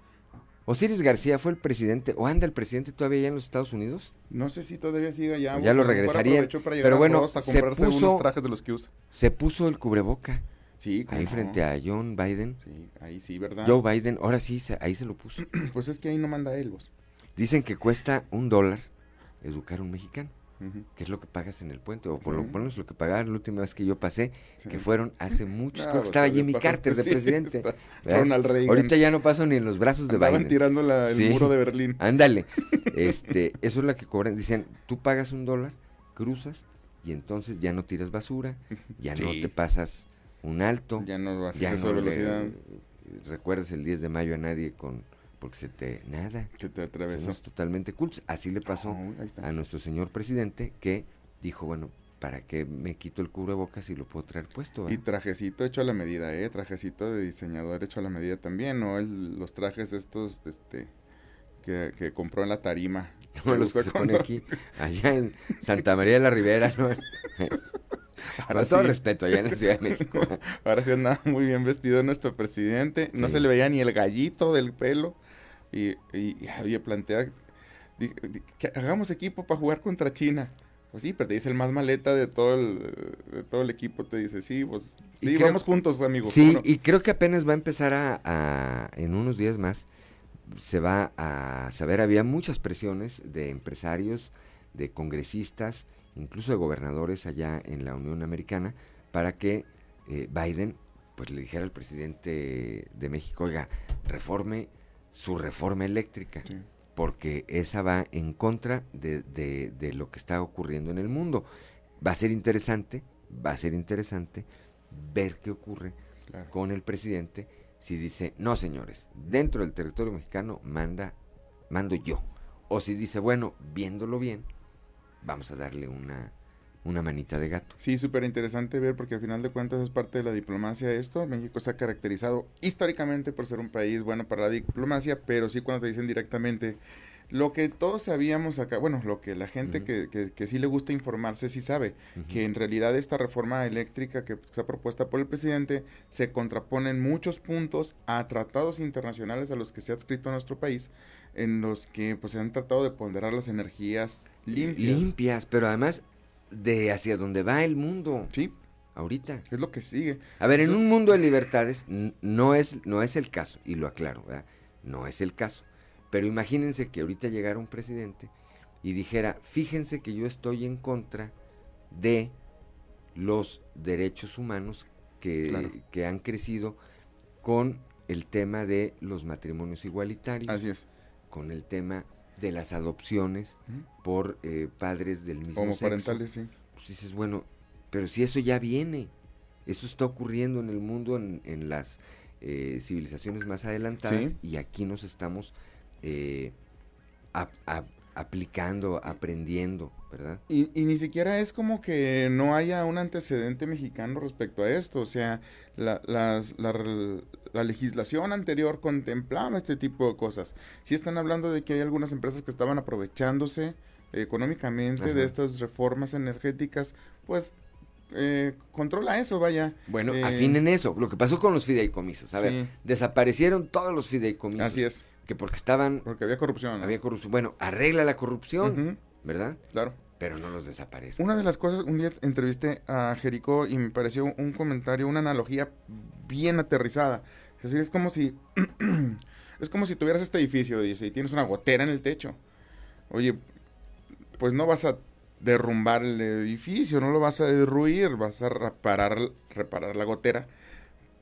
Osiris García fue el presidente, o anda el presidente todavía allá en los Estados Unidos. No sé si todavía sigue allá. ya lo regresaría. Pero bueno, se puso, trajes de los que usa. se puso el cubreboca. Sí, ahí frente a John Biden. Sí, ahí sí, ¿verdad? Joe Biden, ahora sí, ahí se lo puso. pues es que ahí no manda él, vos. Dicen que cuesta un dólar educar a un mexicano, que es lo que pagas en el puente, o por lo menos lo que pagaron la última vez que yo pasé, que fueron hace muchos, creo que estaba Jimmy Carter de presidente. Ahorita ya no paso ni en los brazos de Biden. tirando el muro de Berlín. Ándale, este, eso es lo que cobran, dicen, tú pagas un dólar, cruzas, y entonces ya no tiras basura, ya no te pasas un alto. Ya no vas ya no velocidad. recuerdas el 10 de mayo a nadie con porque se te nada. Se te atravesó. totalmente cool. Así le pasó a nuestro señor presidente que dijo, bueno, ¿para qué me quito el cubrebocas y lo puedo traer puesto? Y trajecito hecho a la medida, ¿eh? Trajecito de diseñador hecho a la medida también, ¿no? los trajes estos, este, que, que compró en la tarima. No, los que se pone aquí, allá en Santa María de la Ribera, ¿no? Ahora todo respeto allá en la Ciudad de México. Ahora sí andaba muy bien vestido nuestro presidente. No se le veía ni el gallito del pelo. Y, y, plantea que hagamos equipo para jugar contra China. Pues sí, pero te dice el más maleta de todo el, de todo el equipo. Te dice, sí, pues sí, vamos juntos, amigos. Sí, y creo que apenas va a empezar a, en unos días más, se va a saber, había muchas presiones de empresarios, de congresistas, incluso de gobernadores allá en la Unión Americana, para que eh, Biden pues le dijera al presidente de México, oiga, reforme su reforma eléctrica, porque esa va en contra de, de, lo que está ocurriendo en el mundo. Va a ser interesante, va a ser interesante ver qué ocurre con el presidente si dice, no señores, dentro del territorio mexicano manda, mando yo. O si dice, bueno, viéndolo bien, vamos a darle una, una manita de gato. Sí, súper interesante ver porque al final de cuentas es parte de la diplomacia esto. México se ha caracterizado históricamente por ser un país bueno para la diplomacia, pero sí cuando te dicen directamente lo que todos sabíamos acá, bueno, lo que la gente que, que, sí le gusta informarse sí sabe, que en realidad esta reforma eléctrica que está propuesta por el presidente se contrapone en muchos puntos a tratados internacionales a los que se ha adscrito nuestro país, en los que pues se han tratado de ponderar las energías limpias. Limpias, pero además de hacia dónde va el mundo. Sí. Ahorita. Es lo que sigue. A ver, en un mundo de libertades no es, no es el caso, y lo aclaro, ¿verdad? No es el caso. Pero imagínense que ahorita llegara un presidente y dijera, fíjense que yo estoy en contra de los derechos humanos que, que han crecido con el tema de los matrimonios igualitarios. Así es con el tema de las adopciones por eh, padres del mismo Como parentales, sí. Pues dices, bueno, pero si eso ya viene, eso está ocurriendo en el mundo, en, las eh, civilizaciones más adelantadas, y aquí nos estamos eh, aplicando, aprendiendo, ¿verdad? Y, y, ni siquiera es como que no haya un antecedente mexicano respecto a esto, o sea, la, las, la, la legislación anterior contemplaba este tipo de cosas. Si están hablando de que hay algunas empresas que estaban aprovechándose económicamente de estas reformas energéticas, pues eh, controla eso, vaya. Bueno, Eh, afinen eso. Lo que pasó con los fideicomisos. A ver, Sí. desaparecieron todos los fideicomisos. Así es. Que porque estaban... Porque había corrupción. ¿no? Había corrupción. Bueno, arregla la corrupción, Ujú, ¿verdad? Claro. Pero no los desaparece. Una de las cosas, un día entrevisté a Jericó y me pareció un comentario, una analogía bien aterrizada. Es decir, es como si, es como si tuvieras este edificio, dice, y tienes una gotera en el techo. Oye, pues no vas a derrumbar el edificio, no lo vas a derruir, vas a reparar, reparar la gotera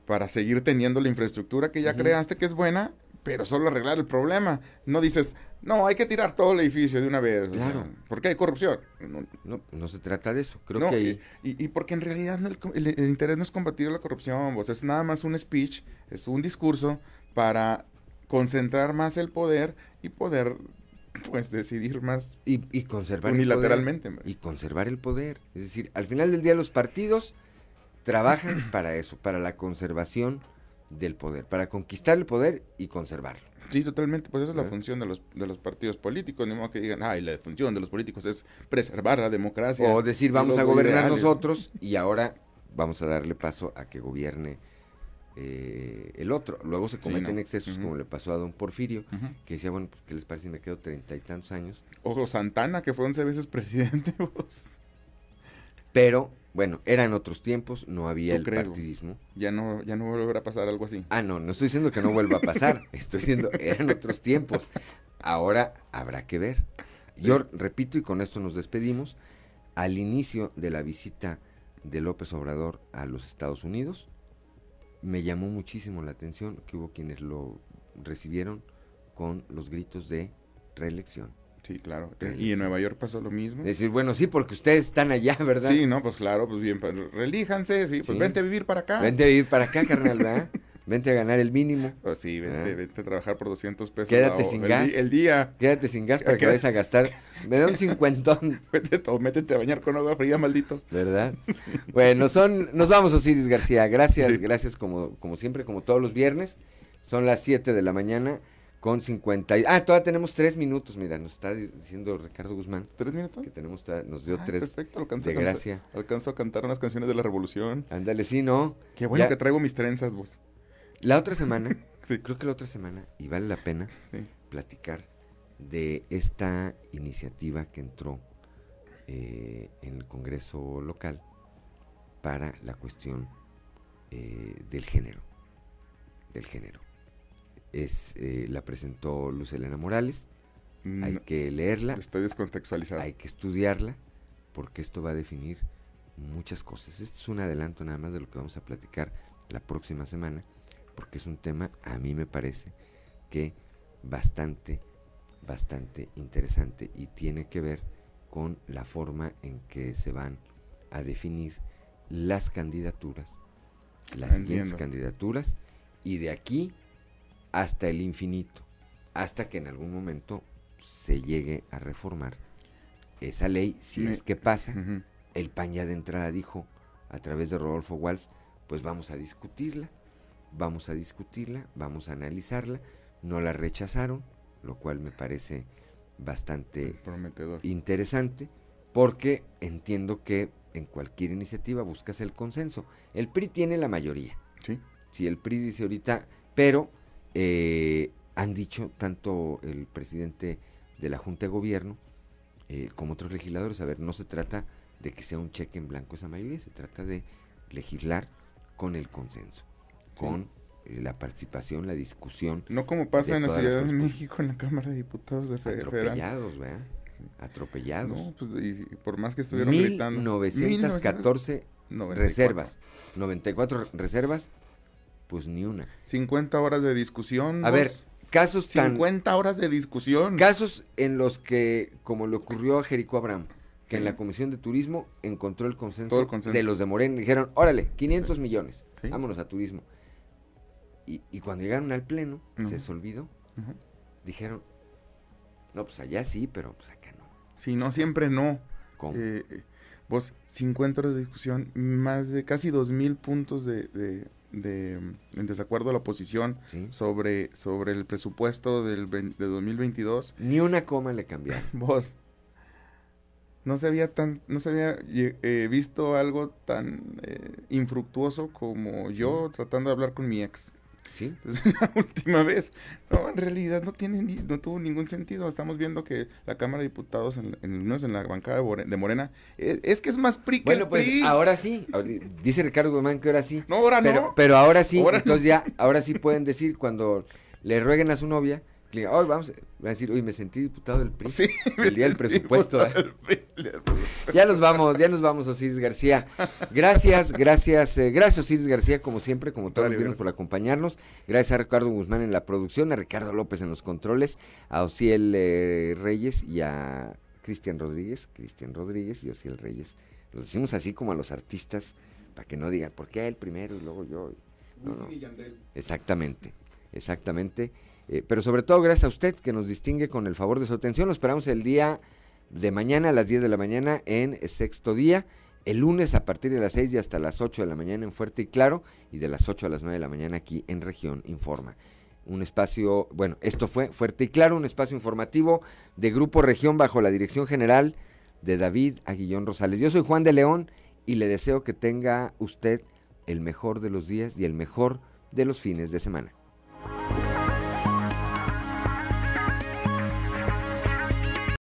para seguir teniendo la infraestructura que ya creaste, que es buena, pero solo arreglar el problema. No dices, no, hay que tirar todo el edificio de una vez. o sea, Claro. porque hay corrupción. No, No, no se trata de eso. Creo no, que ahí... y, y- y porque en realidad no el, el- el interés no es combatir la corrupción, vos, es nada más un speech, es un discurso para concentrar más el poder y poder pues decidir más y, y conservar el unilateralmente. poder. y conservar el poder. Es decir, al final del día los partidos trabajan para eso, para la conservación del poder, para conquistar el poder y conservarlo. Sí, totalmente, pues esa es la ¿Verdad? función de los, de los partidos políticos, ni modo que digan, ay, la función de los políticos es preservar la democracia. O decir, vamos a gobernar ideales". nosotros y ahora vamos a darle paso a que gobierne eh, el otro. Luego se Sí, cometen ¿no? excesos como le pasó a don Porfirio, que decía, bueno, pues, ¿qué les parece si me quedo treinta y tantos años? Ojo, Santana, que fue 11 veces presidente. vos. Pero, bueno, eran otros tiempos, no había ¿Tú el partidismo. Ya no, ya no volverá a pasar algo así. Ah, no, no estoy diciendo que no vuelva a pasar, estoy diciendo, eran otros tiempos. Ahora habrá que ver. Yo repito, y con esto nos despedimos, al inicio de la visita de López Obrador a los Estados Unidos, me llamó muchísimo la atención que hubo quienes lo recibieron con los gritos de reelección. Sí, claro. Eh, Y en Nueva York pasó lo mismo. Decir, bueno, sí, porque ustedes están allá, ¿verdad? Sí, no, pues claro, pues bien, pero relíjanse, sí, pues Sí. vente a vivir para acá. Vente a vivir para acá, carnal, ¿verdad? Vente a ganar el mínimo. Pues sí, vente, Ah. vente a trabajar por 200 pesos. Quédate la- sin el, gas. El día. Quédate sin gas para que vayas a gastar. Me da un cincuentón, Vete, to- métete a bañar con agua fría, maldito. ¿verdad? Bueno, son, nos vamos, Osiris García. Gracias, Sí. gracias como, como siempre, como todos los viernes. Son las 7 de la mañana con 50. y- Ah, todavía tenemos tres minutos, mira, nos está diciendo Ricardo Guzmán. ¿Tres minutos? Que tenemos, nos dio Ay, tres perfecto, alcanzo, de alcanzo- gracia. Alcanzo a cantar unas canciones de la revolución. Ándale, sí, ¿no? Qué bueno Ya- que traigo mis trenzas, vos. La otra semana, Sí. creo que la otra semana, y vale la pena Sí. platicar de esta iniciativa que entró eh, en el Congreso local para la cuestión eh, del género. Del género. Es, eh, la presentó Luz Elena Morales. Hay No, que leerla, Estoy descontextualizado. hay que estudiarla, porque esto va a definir muchas cosas. Esto es un adelanto nada más de lo que vamos a platicar la próxima semana, porque es un tema, a mí me parece, que bastante, bastante interesante y tiene que ver con la forma en que se van a definir las candidaturas, las siguientes Entiendo. candidaturas, y de aquí hasta el infinito, hasta que en algún momento se llegue a reformar esa ley, si es que pasa. El PAN ya de entrada dijo, a través de Rodolfo Walsh, pues vamos a discutirla, vamos a discutirla, vamos a analizarla. No la rechazaron, lo cual me parece bastante Prometedor. interesante, porque entiendo que en cualquier iniciativa buscas el consenso. El PRI tiene la mayoría. Sí. Si el PRI dice ahorita, pero eh, han dicho tanto el presidente de la Junta de Gobierno eh, como otros legisladores, a ver, no se trata de que sea un cheque en blanco esa mayoría, se trata de legislar con el consenso, con eh, la participación, la discusión. No como pasa en la Ciudad de México, en la Cámara de Diputados de fe- Federal. Atropellados, ¿verdad? Atropellados. No, pues y, por más que estuvieron gritando. 1914 1994. reservas, 94 reservas, pues ni una. 50 horas de discusión. A vos. ver, casos tan 50 horas de discusión. casos en los que como le ocurrió a Jericó Abraham, que en la Comisión de Turismo encontró el consenso, Todo el consenso. de los de Morena, dijeron, "Órale, 500 millones. Sí. Vámonos a turismo." Y, y cuando llegaron al pleno, se les olvidó. Dijeron, "No, pues allá sí, pero pues acá no." Si no, siempre no. ¿Cómo? Eh, eh, vos, 50 horas de discusión, más de casi 2.000 puntos de, de, de, en desacuerdo a la oposición Sí. sobre, sobre el presupuesto del, de 2022. Ni una coma le cambiaron. Vos, no se había tan, no se había eh, visto algo tan eh, infructuoso como yo tratando de hablar con mi ex. Sí. la última vez. No, en realidad no tiene ni- no tuvo ningún sentido. Estamos viendo que la Cámara de Diputados, en, en, en la bancada de, Morena, es, es que es más PRI que Bueno, pues PRI. ahora sí. Dice Ricardo Guzmán que ahora sí. No, ahora pero, no. Pero ahora sí. Ahora no. entonces ya, ahora sí pueden decir cuando le rueguen a su novia, "Ay, vamos, van a decir, oye, me sentí diputado del PRI. Sí, el día del presupuesto. ¿eh?". del PRI. Ya nos vamos, ya nos vamos, Osiris García. Gracias, gracias, eh, gracias Osiris García, como siempre, como todos los viernes por acompañarnos. Gracias a Ricardo Guzmán en la producción, a Ricardo López en los controles, a Ociel eh, Reyes y a Cristian Rodríguez, Cristian Rodríguez y Ociel Reyes. Los decimos así como a los artistas, para que no digan, ¿por qué él primero y luego yo? No, no. Exactamente, exactamente. Eh, pero sobre todo gracias a usted que nos distingue con el favor de su atención. Lo esperamos el día de mañana a las 10 de la mañana en Sexto Día. El lunes a partir de las 6 y hasta las 8 de la mañana en Fuerte y Claro. Y de las 8 a las 9 de la mañana aquí en Región Informa. Un espacio, bueno, esto fue Fuerte y Claro, un espacio informativo de Grupo Región bajo la dirección general de David Aguillón Rosales. Yo soy Juan de León y le deseo que tenga usted el mejor de los días y el mejor de los fines de semana.